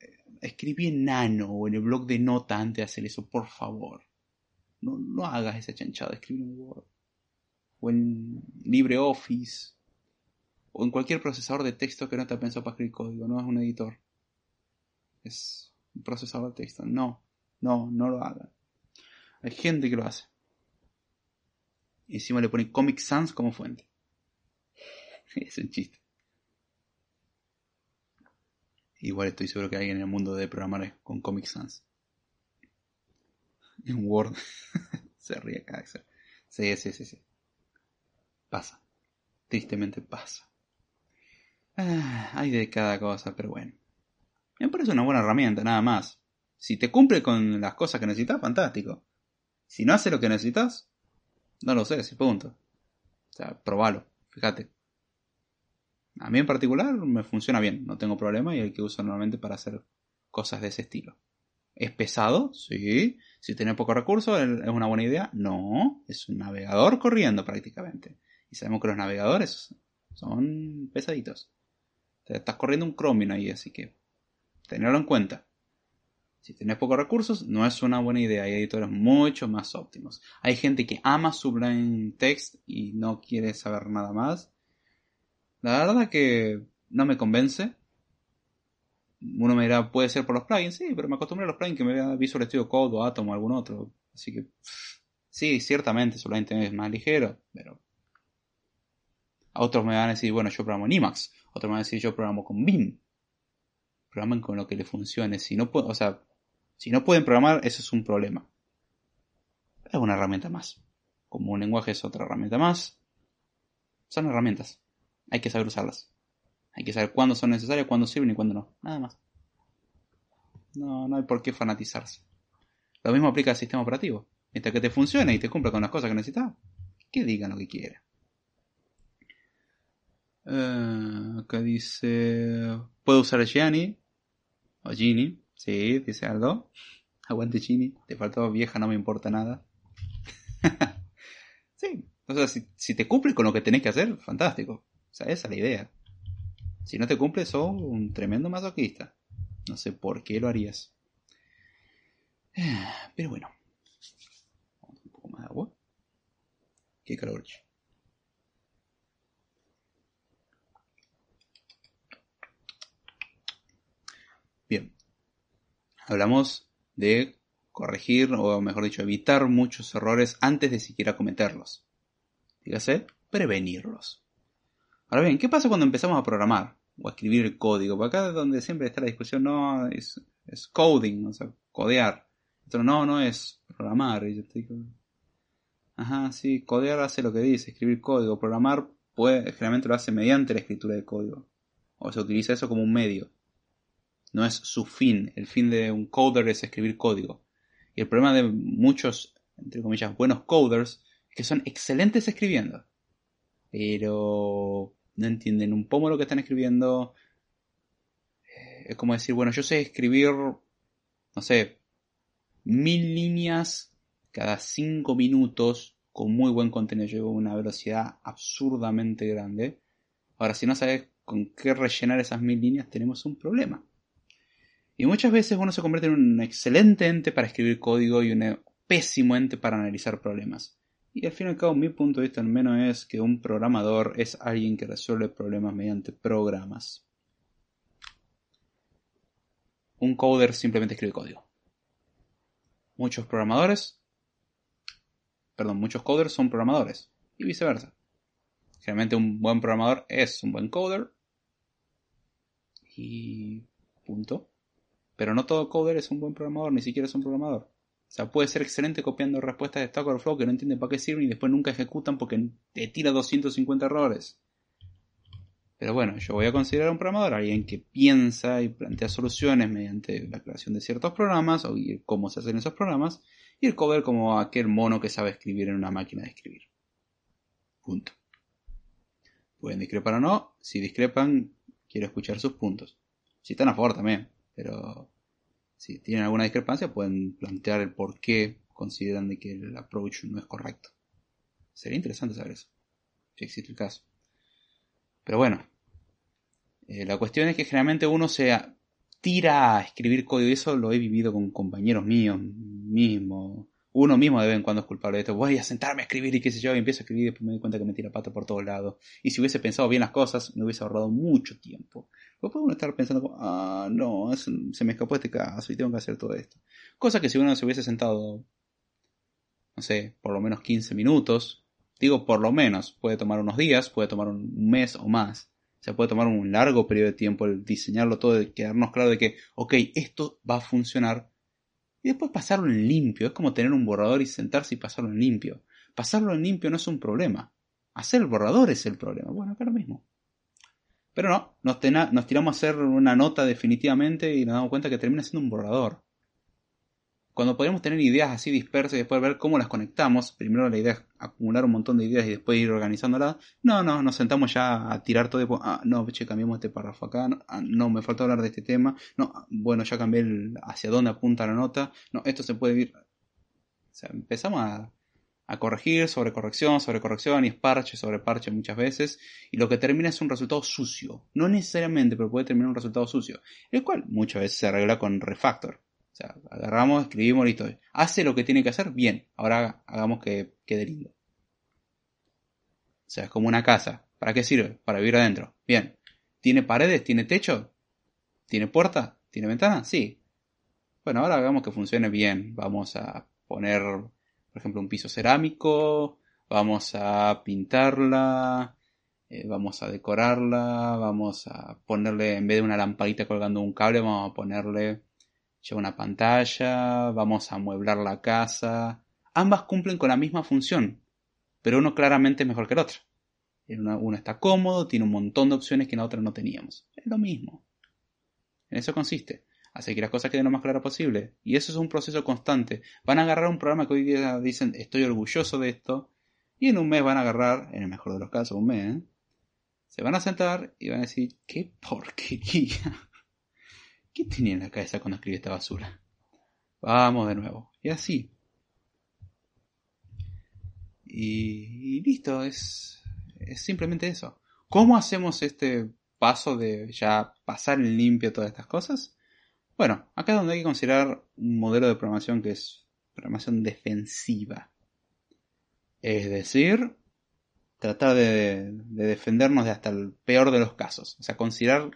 [SPEAKER 1] Eh, escribí en Nano o en el blog de notas antes de hacer eso, por favor. No, no hagas esa chanchada, escribir en Word. O en LibreOffice. O en cualquier procesador de texto que no te ha pensado para escribir código, no es un editor es un procesador de texto. No, no, no lo hagan. Hay gente que lo hace. Y encima le pone Comic Sans como fuente. es un chiste. Igual estoy seguro que alguien en el mundo de programar con Comic Sans. En Word. Se ríe cada vez. Sí, sí, sí, sí. Pasa. Tristemente pasa. Ah, hay de cada cosa, pero bueno. Me parece una buena herramienta, nada más. Si te cumple con las cosas que necesitas, fantástico. Si no hace lo que necesitas, no lo sé, si punto. O sea, probalo, fíjate. A mí en particular me funciona bien, no tengo problema y el que uso normalmente para hacer cosas de ese estilo. ¿Es pesado? Sí. Si tiene pocos recursos, ¿es una buena idea? No. Es un navegador corriendo prácticamente. Y sabemos que los navegadores son pesaditos. Te estás corriendo un Chromium ahí, así que tenerlo en cuenta. Si tienes pocos recursos, no es una buena idea. Hay editores mucho más óptimos. Hay gente que ama Sublime Text y no quiere saber nada más. La verdad que no me convence. Uno me dirá, puede ser por los plugins, sí, pero me acostumbré a los plugins que me vea Visual Studio Code o Atom o algún otro. Así que, sí, ciertamente solamente es más ligero, pero... A otros me van a decir, bueno, yo programo en Emacs. Otros me van a decir, yo programo con Beam. Programen con lo que les funcione. Si no o sea, si no pueden programar, eso es un problema. Es una herramienta más. Como un lenguaje es otra herramienta más. Son herramientas. Hay que saber usarlas. Hay que saber cuándo son necesarias, cuándo sirven y cuándo no. Nada más. No, no hay por qué fanatizarse. Lo mismo aplica al sistema operativo. Mientras que te funcione y te cumpla con las cosas que necesitas, que digan lo que quieran. Uh, acá dice. ¿Puedo usar Gianni? O Gini. Sí, dice algo. Aguante Gini. Te faltó vieja, no me importa nada. sí. Si, si, te cumple con lo que tenés que hacer, fantástico. Esa es la idea. Si no te cumple, sos un tremendo masoquista. No sé por qué lo harías. Pero bueno. Un poco más de agua. Qué calor. Bien. Hablamos de corregir, o mejor dicho, evitar muchos errores antes de siquiera cometerlos. Dígase, prevenirlos. Ahora bien, ¿qué pasa cuando empezamos a programar o a escribir el código? Porque acá es donde siempre está la discusión, no, es, coding, o sea, codear. Esto no, no es programar. Ajá, sí, codear hace lo que dice, escribir código. Programar puede, generalmente lo hace mediante la escritura de código. O se utiliza eso como un medio. No es su fin. El fin de un coder es escribir código. Y el problema de muchos, entre comillas, buenos coders, es que son excelentes escribiendo. Pero no entienden un poco lo que están escribiendo. Es como decir, bueno, yo sé escribir, no sé, mil líneas cada cinco minutos con muy buen contenido. Llevo una velocidad absurdamente grande. Ahora, si no sabes con qué rellenar esas mil líneas, tenemos un problema. Y muchas veces uno se convierte en un excelente ente para escribir código y un pésimo ente para analizar problemas. Y al fin y al cabo, mi punto de vista al menos es que un programador es alguien que resuelve problemas mediante programas. Un coder simplemente escribe código. Muchos programadores, perdón, muchos coders son programadores y viceversa. Generalmente un buen programador es un buen coder y punto. Pero no todo coder es un buen programador, ni siquiera es un programador. O sea, puede ser excelente copiando respuestas de Stack Overflow que no entienden para qué sirven y después nunca ejecutan porque te tira 250 errores. Pero bueno, yo voy a considerar un programador alguien que piensa y plantea soluciones mediante la creación de ciertos programas o cómo se hacen esos programas y el coder como aquel mono que sabe escribir en una máquina de escribir. Punto. Pueden discrepar o no. Si discrepan, quiero escuchar sus puntos. Si están a favor también, pero si tienen alguna discrepancia pueden plantear el por qué consideran de que el approach no es correcto. Sería interesante saber eso, si existe el caso. Pero bueno, eh, la cuestión es que generalmente uno se tira a escribir código y eso lo he vivido con compañeros míos mismo. Uno mismo de vez en cuando es culpable de esto. Voy a sentarme a escribir y qué sé yo, y empiezo a escribir y después me doy cuenta que me tira pata por todos lados. Y si hubiese pensado bien las cosas, me hubiese ahorrado mucho tiempo. O puede uno estar pensando, ah, no, se me escapó este caso y tengo que hacer todo esto. Cosa que si uno se hubiese sentado no sé, por lo menos 15 minutos. Digo por lo menos, puede tomar unos días, puede tomar un mes o más. Se puede tomar un largo periodo de tiempo el diseñarlo todo, y quedarnos claro de que, ok, esto va a funcionar. Y después pasarlo en limpio. Es como tener un borrador y sentarse y pasarlo en limpio. Pasarlo en limpio no es un problema. Hacer el borrador es el problema. Bueno, acá lo mismo. Pero no, nos, nos tiramos a hacer una nota definitivamente y nos damos cuenta que termina siendo un borrador. Cuando podemos tener ideas así dispersas y después ver cómo las conectamos, primero la idea es acumular un montón de ideas y después ir organizándolas. No, no, nos sentamos ya a tirar todo. De, ah, no, che, cambiamos este párrafo acá. Ah, no, me falta hablar de este tema. No, ah, bueno, ya cambié hacia dónde apunta la nota. No, esto se puede ir. Empezamos a, a corregir sobre corrección, sobre corrección y es parche sobre parche muchas veces. Y lo que termina es un resultado sucio. No necesariamente, pero puede terminar un resultado sucio. El cual muchas veces se arregla con refactor sea, agarramos, escribimos, listo. Hace lo que tiene que hacer, bien. Ahora hagamos que quede lindo. O sea, es como una casa. ¿Para qué sirve? Para vivir adentro. Bien. ¿Tiene paredes? ¿Tiene techo? ¿Tiene puerta? ¿Tiene ventana? Sí. Bueno, ahora hagamos que funcione bien. Vamos a poner, por ejemplo, un piso cerámico. Vamos a pintarla. Eh, vamos a decorarla. Vamos a ponerle, en vez de una lamparita colgando un cable, vamos a ponerle lleva una pantalla, vamos a amueblar la casa. Ambas cumplen con la misma función, pero uno claramente es mejor que el otro. Uno, está cómodo, tiene un montón de opciones que en la otra no teníamos. Es lo mismo. En eso consiste. Hacer que las cosas queden lo más claras posible. Y eso es un proceso constante. Van a agarrar un programa que hoy día dicen estoy orgulloso de esto. Y en un mes van a agarrar, en el mejor de los casos, un mes. Se van a sentar y van a decir, qué porquería. ¿Qué tenía en la cabeza cuando escribí esta basura? Vamos de nuevo. Y así. Y, listo, es, es simplemente eso. ¿Cómo hacemos este paso de ya pasar en limpio todas estas cosas? Bueno, acá es donde hay que considerar un modelo de programación que es programación defensiva. Es decir, tratar de, de, defendernos de hasta el peor de los casos. O sea, considerar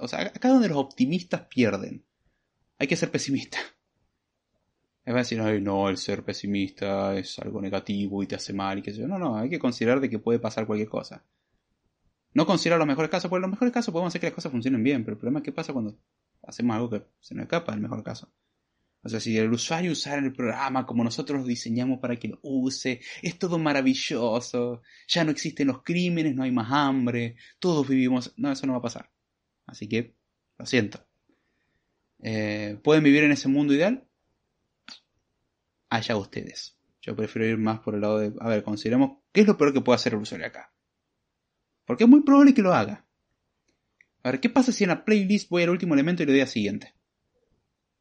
[SPEAKER 1] o sea, acá donde los optimistas pierden. Hay que ser pesimista. Es decir, no, el ser pesimista es algo negativo y te hace mal y qué sé yo. No, no, hay que considerar de que puede pasar cualquier cosa. No considerar los mejores casos, porque los mejores casos podemos hacer que las cosas funcionen bien, pero el problema es qué pasa cuando hacemos algo que se nos escapa del mejor caso. O sea, si el usuario usara el programa como nosotros lo diseñamos para que lo use, es todo maravilloso, ya no existen los crímenes, no hay más hambre, todos vivimos... No, eso no va a pasar. Así que, lo siento. Eh, ¿Pueden vivir en ese mundo ideal? Allá ustedes. Yo prefiero ir más por el lado de, a ver, consideremos qué es lo peor que puede hacer el usuario acá. Porque es muy probable que lo haga. A ver, ¿qué pasa si en la playlist voy al último elemento y le doy al siguiente?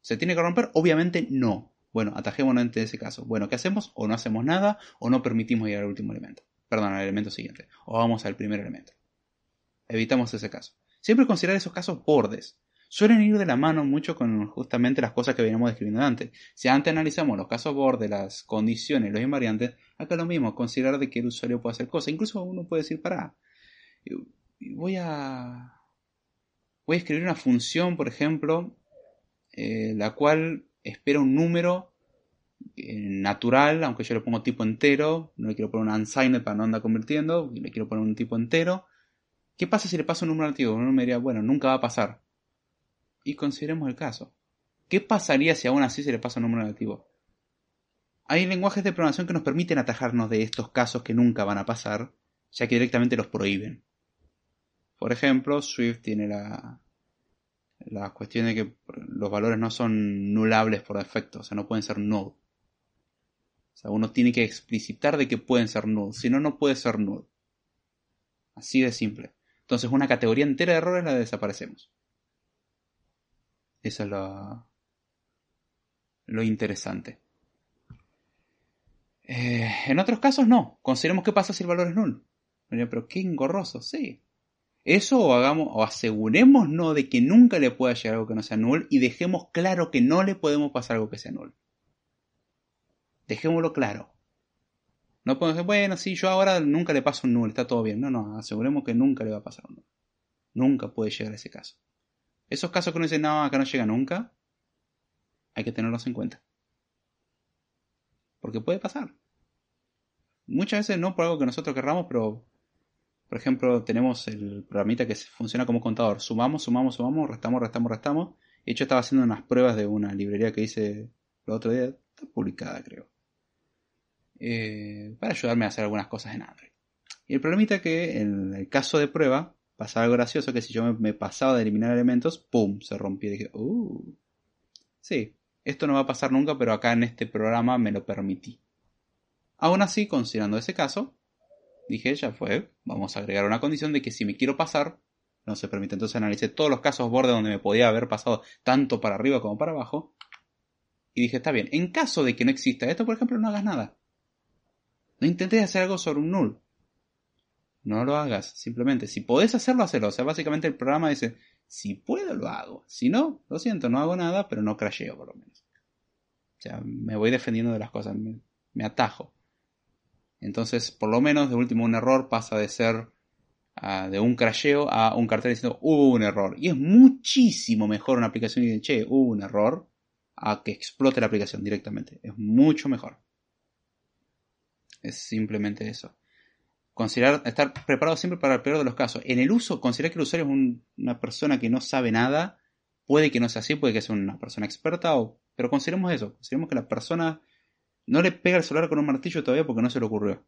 [SPEAKER 1] ¿Se tiene que romper? Obviamente no. Bueno, atajémonos en ese caso. Bueno, ¿qué hacemos? O no hacemos nada, o no permitimos ir al último elemento. Perdón, al elemento siguiente. O vamos al primer elemento. Evitamos ese caso. Siempre considerar esos casos bordes. Suelen ir de la mano mucho con justamente las cosas que veníamos describiendo antes. Si antes analizamos los casos bordes, las condiciones, los invariantes, acá lo mismo, considerar de que el usuario puede hacer cosas. Incluso uno puede decir, para, voy a, voy a escribir una función, por ejemplo, eh, la cual espera un número eh, natural, aunque yo le pongo tipo entero, no le quiero poner un unsigned para no andar convirtiendo, le quiero poner un tipo entero, ¿Qué pasa si le paso un número negativo? Uno me diría, bueno, nunca va a pasar. Y consideremos el caso. ¿Qué pasaría si aún así se le pasa un número negativo? Hay lenguajes de programación que nos permiten atajarnos de estos casos que nunca van a pasar, ya que directamente los prohíben. Por ejemplo, Swift tiene la, la cuestión de que los valores no son nulables por defecto, o sea, no pueden ser null. O sea, uno tiene que explicitar de que pueden ser null, si no, no puede ser null. Así de simple. Entonces una categoría entera de errores la desaparecemos. Eso es lo, interesante. Eh, en otros casos no. Consideremos qué pasa si el valor es null. Pero qué engorroso, sí. Eso o hagamos, o asegurémonos de que nunca le pueda llegar algo que no sea null y dejemos claro que no le podemos pasar algo que sea null. Dejémoslo claro. No podemos decir, bueno, sí, yo ahora nunca le paso un null, está todo bien. No, no, aseguremos que nunca le va a pasar un null. Nunca puede llegar a ese caso. Esos casos que uno dice, no, acá no llega nunca, hay que tenerlos en cuenta. Porque puede pasar. Muchas veces no por algo que nosotros querramos, pero por ejemplo, tenemos el programita que funciona como contador. Sumamos, sumamos, sumamos, restamos, restamos, restamos. De hecho, estaba haciendo unas pruebas de una librería que hice el otro día. Está publicada, creo. Eh, para ayudarme a hacer algunas cosas en Android. Y el problemita que en el caso de prueba pasaba algo gracioso que si yo me, pasaba de eliminar elementos, ¡pum! se rompía. Y dije, ¡uh! Sí, esto no va a pasar nunca, pero acá en este programa me lo permití. Aún así, considerando ese caso, dije, ya fue, vamos a agregar una condición de que si me quiero pasar, no se permite. Entonces analicé todos los casos borde donde me podía haber pasado tanto para arriba como para abajo. Y dije, está bien, en caso de que no exista esto, por ejemplo, no hagas nada. No hacer algo sobre un null. No lo hagas, simplemente. Si podés hacerlo, hacelo. O sea, básicamente el programa dice, si puedo, lo hago. Si no, lo siento, no hago nada, pero no crasheo por lo menos. O sea, me voy defendiendo de las cosas, me atajo. Entonces, por lo menos, de último, un error pasa de ser ah, de un crasheo a un cartel diciendo hubo un error. Y es muchísimo mejor una aplicación y che, hubo un error, a que explote la aplicación directamente. Es mucho mejor. Es simplemente eso. Considerar, estar preparado siempre para el peor de los casos. En el uso, considerar que el usuario es una persona que no sabe nada. Puede que no sea así, puede que sea una persona experta, o, pero consideremos eso. Consideremos que la persona no le pega el celular con un martillo todavía porque no se le ocurrió.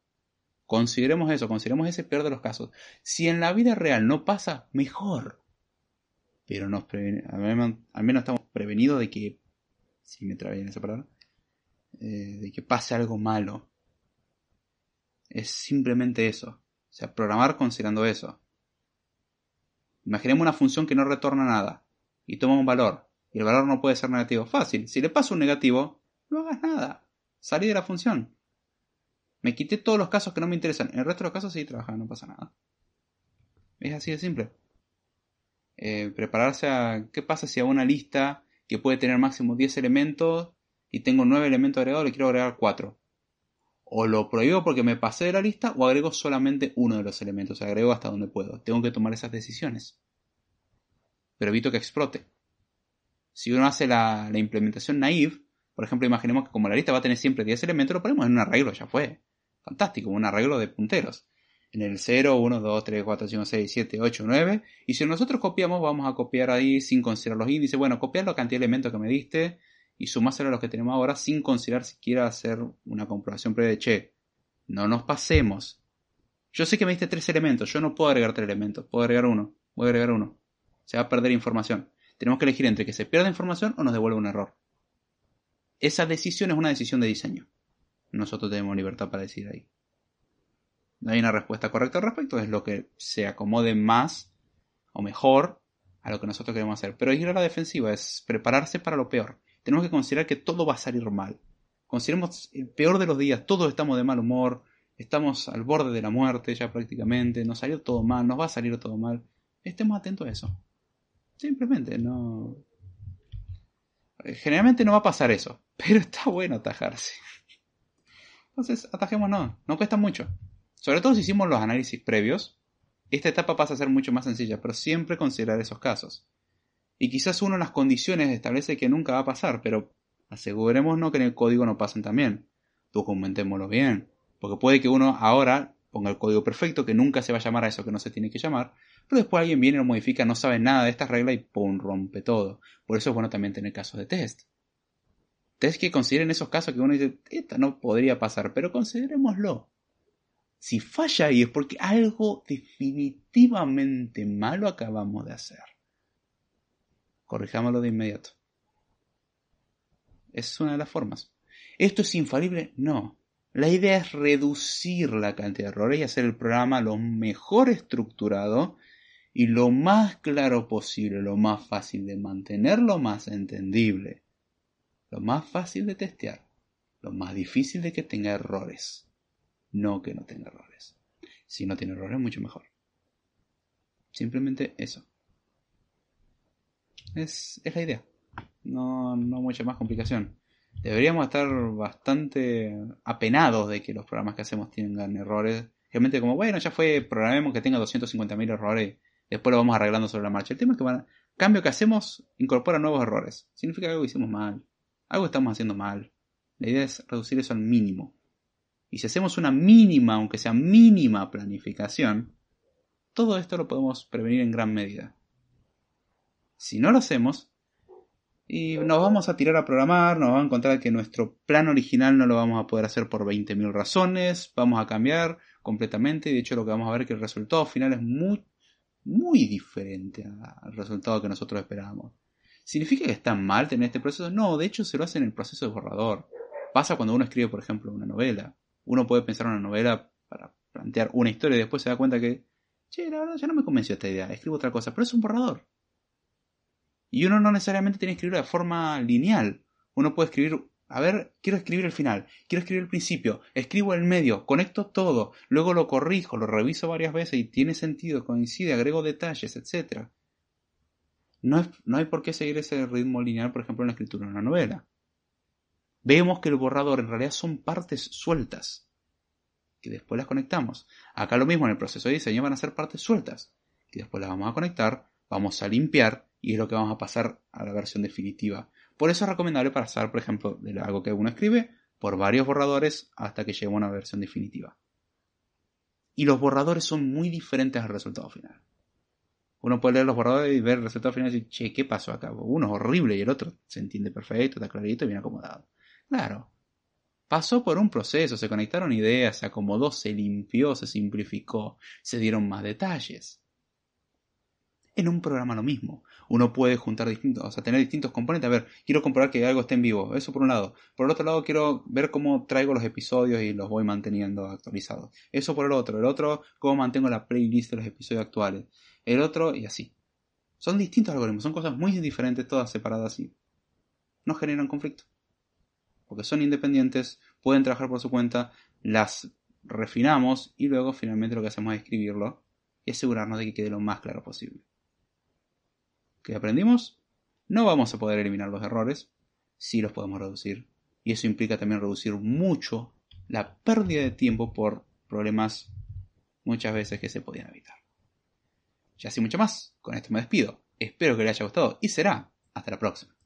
[SPEAKER 1] Consideremos eso, consideremos ese peor de los casos. Si en la vida real no pasa, mejor. Pero nos al menos estamos prevenidos de que, si me trae bien esa palabra, eh, de que pase algo malo. Es simplemente eso. O sea, programar considerando eso. Imaginemos una función que no retorna nada y toma un valor y el valor no puede ser negativo. Fácil. Si le pasa un negativo, no hagas nada. Salí de la función. Me quité todos los casos que no me interesan. En el resto de los casos sí trabajando, no pasa nada. Es así de simple. Eh, prepararse a qué pasa si a una lista que puede tener máximo 10 elementos y tengo 9 elementos agregados, le quiero agregar 4. O lo prohíbo porque me pasé de la lista o agrego solamente uno de los elementos. Agrego hasta donde puedo. Tengo que tomar esas decisiones. Pero evito que explote. Si uno hace la, implementación naive, por ejemplo, imaginemos que como la lista va a tener siempre 10 elementos, lo ponemos en un arreglo, ya fue. Fantástico, un arreglo de punteros. En el 0, 1, 2, 3, 4, 5, 6, 7, 8, 9. Y si nosotros copiamos, vamos a copiar ahí sin considerar los índices. Bueno, copiar la cantidad de elementos que me diste y sumárselo a los que tenemos ahora sin considerar siquiera hacer una comprobación previa de che. No nos pasemos. Yo sé que me diste tres elementos, yo no puedo agregar tres elementos, puedo agregar uno, voy a agregar uno. Se va a perder información. Tenemos que elegir entre que se pierda información o nos devuelva un error. Esa decisión es una decisión de diseño. Nosotros tenemos libertad para decir ahí. No hay una respuesta correcta al respecto, es lo que se acomode más o mejor a lo que nosotros queremos hacer. Pero ir a la defensiva es prepararse para lo peor. Tenemos que considerar que todo va a salir mal. Consideremos el peor de los días, todos estamos de mal humor, estamos al borde de la muerte ya prácticamente, nos salió todo mal, nos va a salir todo mal. Estemos atentos a eso. Simplemente no, Generalmente no va a pasar eso, pero está bueno atajarse. Entonces, atajémonos, no cuesta mucho. Sobre todo si hicimos los análisis previos, esta etapa pasa a ser mucho más sencilla, pero siempre considerar esos casos. Y quizás uno en las condiciones establece que nunca va a pasar, pero asegurémonos que en el código no pasen también. Documentémoslo bien, porque puede que uno ahora ponga el código perfecto, que nunca se va a llamar a eso que no se tiene que llamar, pero después alguien viene y lo modifica, no sabe nada de esta regla y ¡pum! rompe todo. Por eso es bueno también tener casos de test. Test que consideren esos casos que uno dice, esta no podría pasar, pero considerémoslo. Si falla ahí es porque algo definitivamente malo acabamos de hacer. Corrijámoslo de inmediato. Es una de las formas. ¿Esto es infalible? No. La idea es reducir la cantidad de errores y hacer el programa lo mejor estructurado y lo más claro posible, lo más fácil de mantener, lo más entendible, lo más fácil de testear, lo más difícil de que tenga errores, no que no tenga errores. Si no tiene errores, mucho mejor. Simplemente eso. Es, es la idea. No, no mucha más complicación. Deberíamos estar bastante apenados de que los programas que hacemos tengan errores. Realmente como, bueno, ya fue, programemos que tenga 250.000 errores Después lo vamos arreglando sobre la marcha. El tema es que el cambio que hacemos incorpora nuevos errores. Significa que algo hicimos mal. Algo estamos haciendo mal. La idea es reducir eso al mínimo. Y si hacemos una mínima, aunque sea mínima planificación, todo esto lo podemos prevenir en gran medida. Si no lo hacemos, y nos vamos a tirar a programar, nos vamos a encontrar que nuestro plan original no lo vamos a poder hacer por 20.000 razones, vamos a cambiar completamente, y de hecho lo que vamos a ver es que el resultado final es muy, muy diferente al resultado que nosotros esperábamos. ¿Significa que está mal tener este proceso? No, de hecho se lo hace en el proceso de borrador. Pasa cuando uno escribe, por ejemplo, una novela. Uno puede pensar una novela para plantear una historia y después se da cuenta que, che, la verdad ya no me convenció esta idea, escribo otra cosa, pero es un borrador. Y uno no necesariamente tiene que escribirlo de forma lineal. Uno puede escribir, a ver, quiero escribir el final, quiero escribir el principio, escribo el medio, conecto todo, luego lo corrijo, lo reviso varias veces y tiene sentido, coincide, agrego detalles, etc. No, no hay por qué seguir ese ritmo lineal, por ejemplo, en la escritura de una novela. Vemos que el borrador en realidad son partes sueltas, que después las conectamos. Acá lo mismo en el proceso de diseño van a ser partes sueltas, que después las vamos a conectar, vamos a limpiar y es lo que vamos a pasar a la versión definitiva. Por eso es recomendable pasar, por ejemplo, de algo que uno escribe por varios borradores hasta que llegue a una versión definitiva. Y los borradores son muy diferentes al resultado final. Uno puede leer los borradores y ver el resultado final y decir, che, ¿qué pasó acá? Uno es horrible y el otro se entiende perfecto, está clarito y bien acomodado. Claro. Pasó por un proceso, se conectaron ideas, se acomodó, se limpió, se simplificó, se dieron más detalles. En un programa lo mismo. Uno puede juntar distintos, o sea, tener distintos componentes. A ver, quiero comprobar que algo esté en vivo. Eso por un lado. Por el otro lado, quiero ver cómo traigo los episodios y los voy manteniendo actualizados. Eso por el otro. El otro, cómo mantengo la playlist de los episodios actuales. El otro, y así. Son distintos algoritmos. Son cosas muy diferentes, todas separadas y no generan conflicto. Porque son independientes, pueden trabajar por su cuenta, las refinamos y luego finalmente lo que hacemos es escribirlo y asegurarnos de que quede lo más claro posible que aprendimos, no vamos a poder eliminar los errores, sí los podemos reducir. Y eso implica también reducir mucho la pérdida de tiempo por problemas muchas veces que se podían evitar. Ya sin mucho más, con esto me despido. Espero que les haya gustado y será hasta la próxima.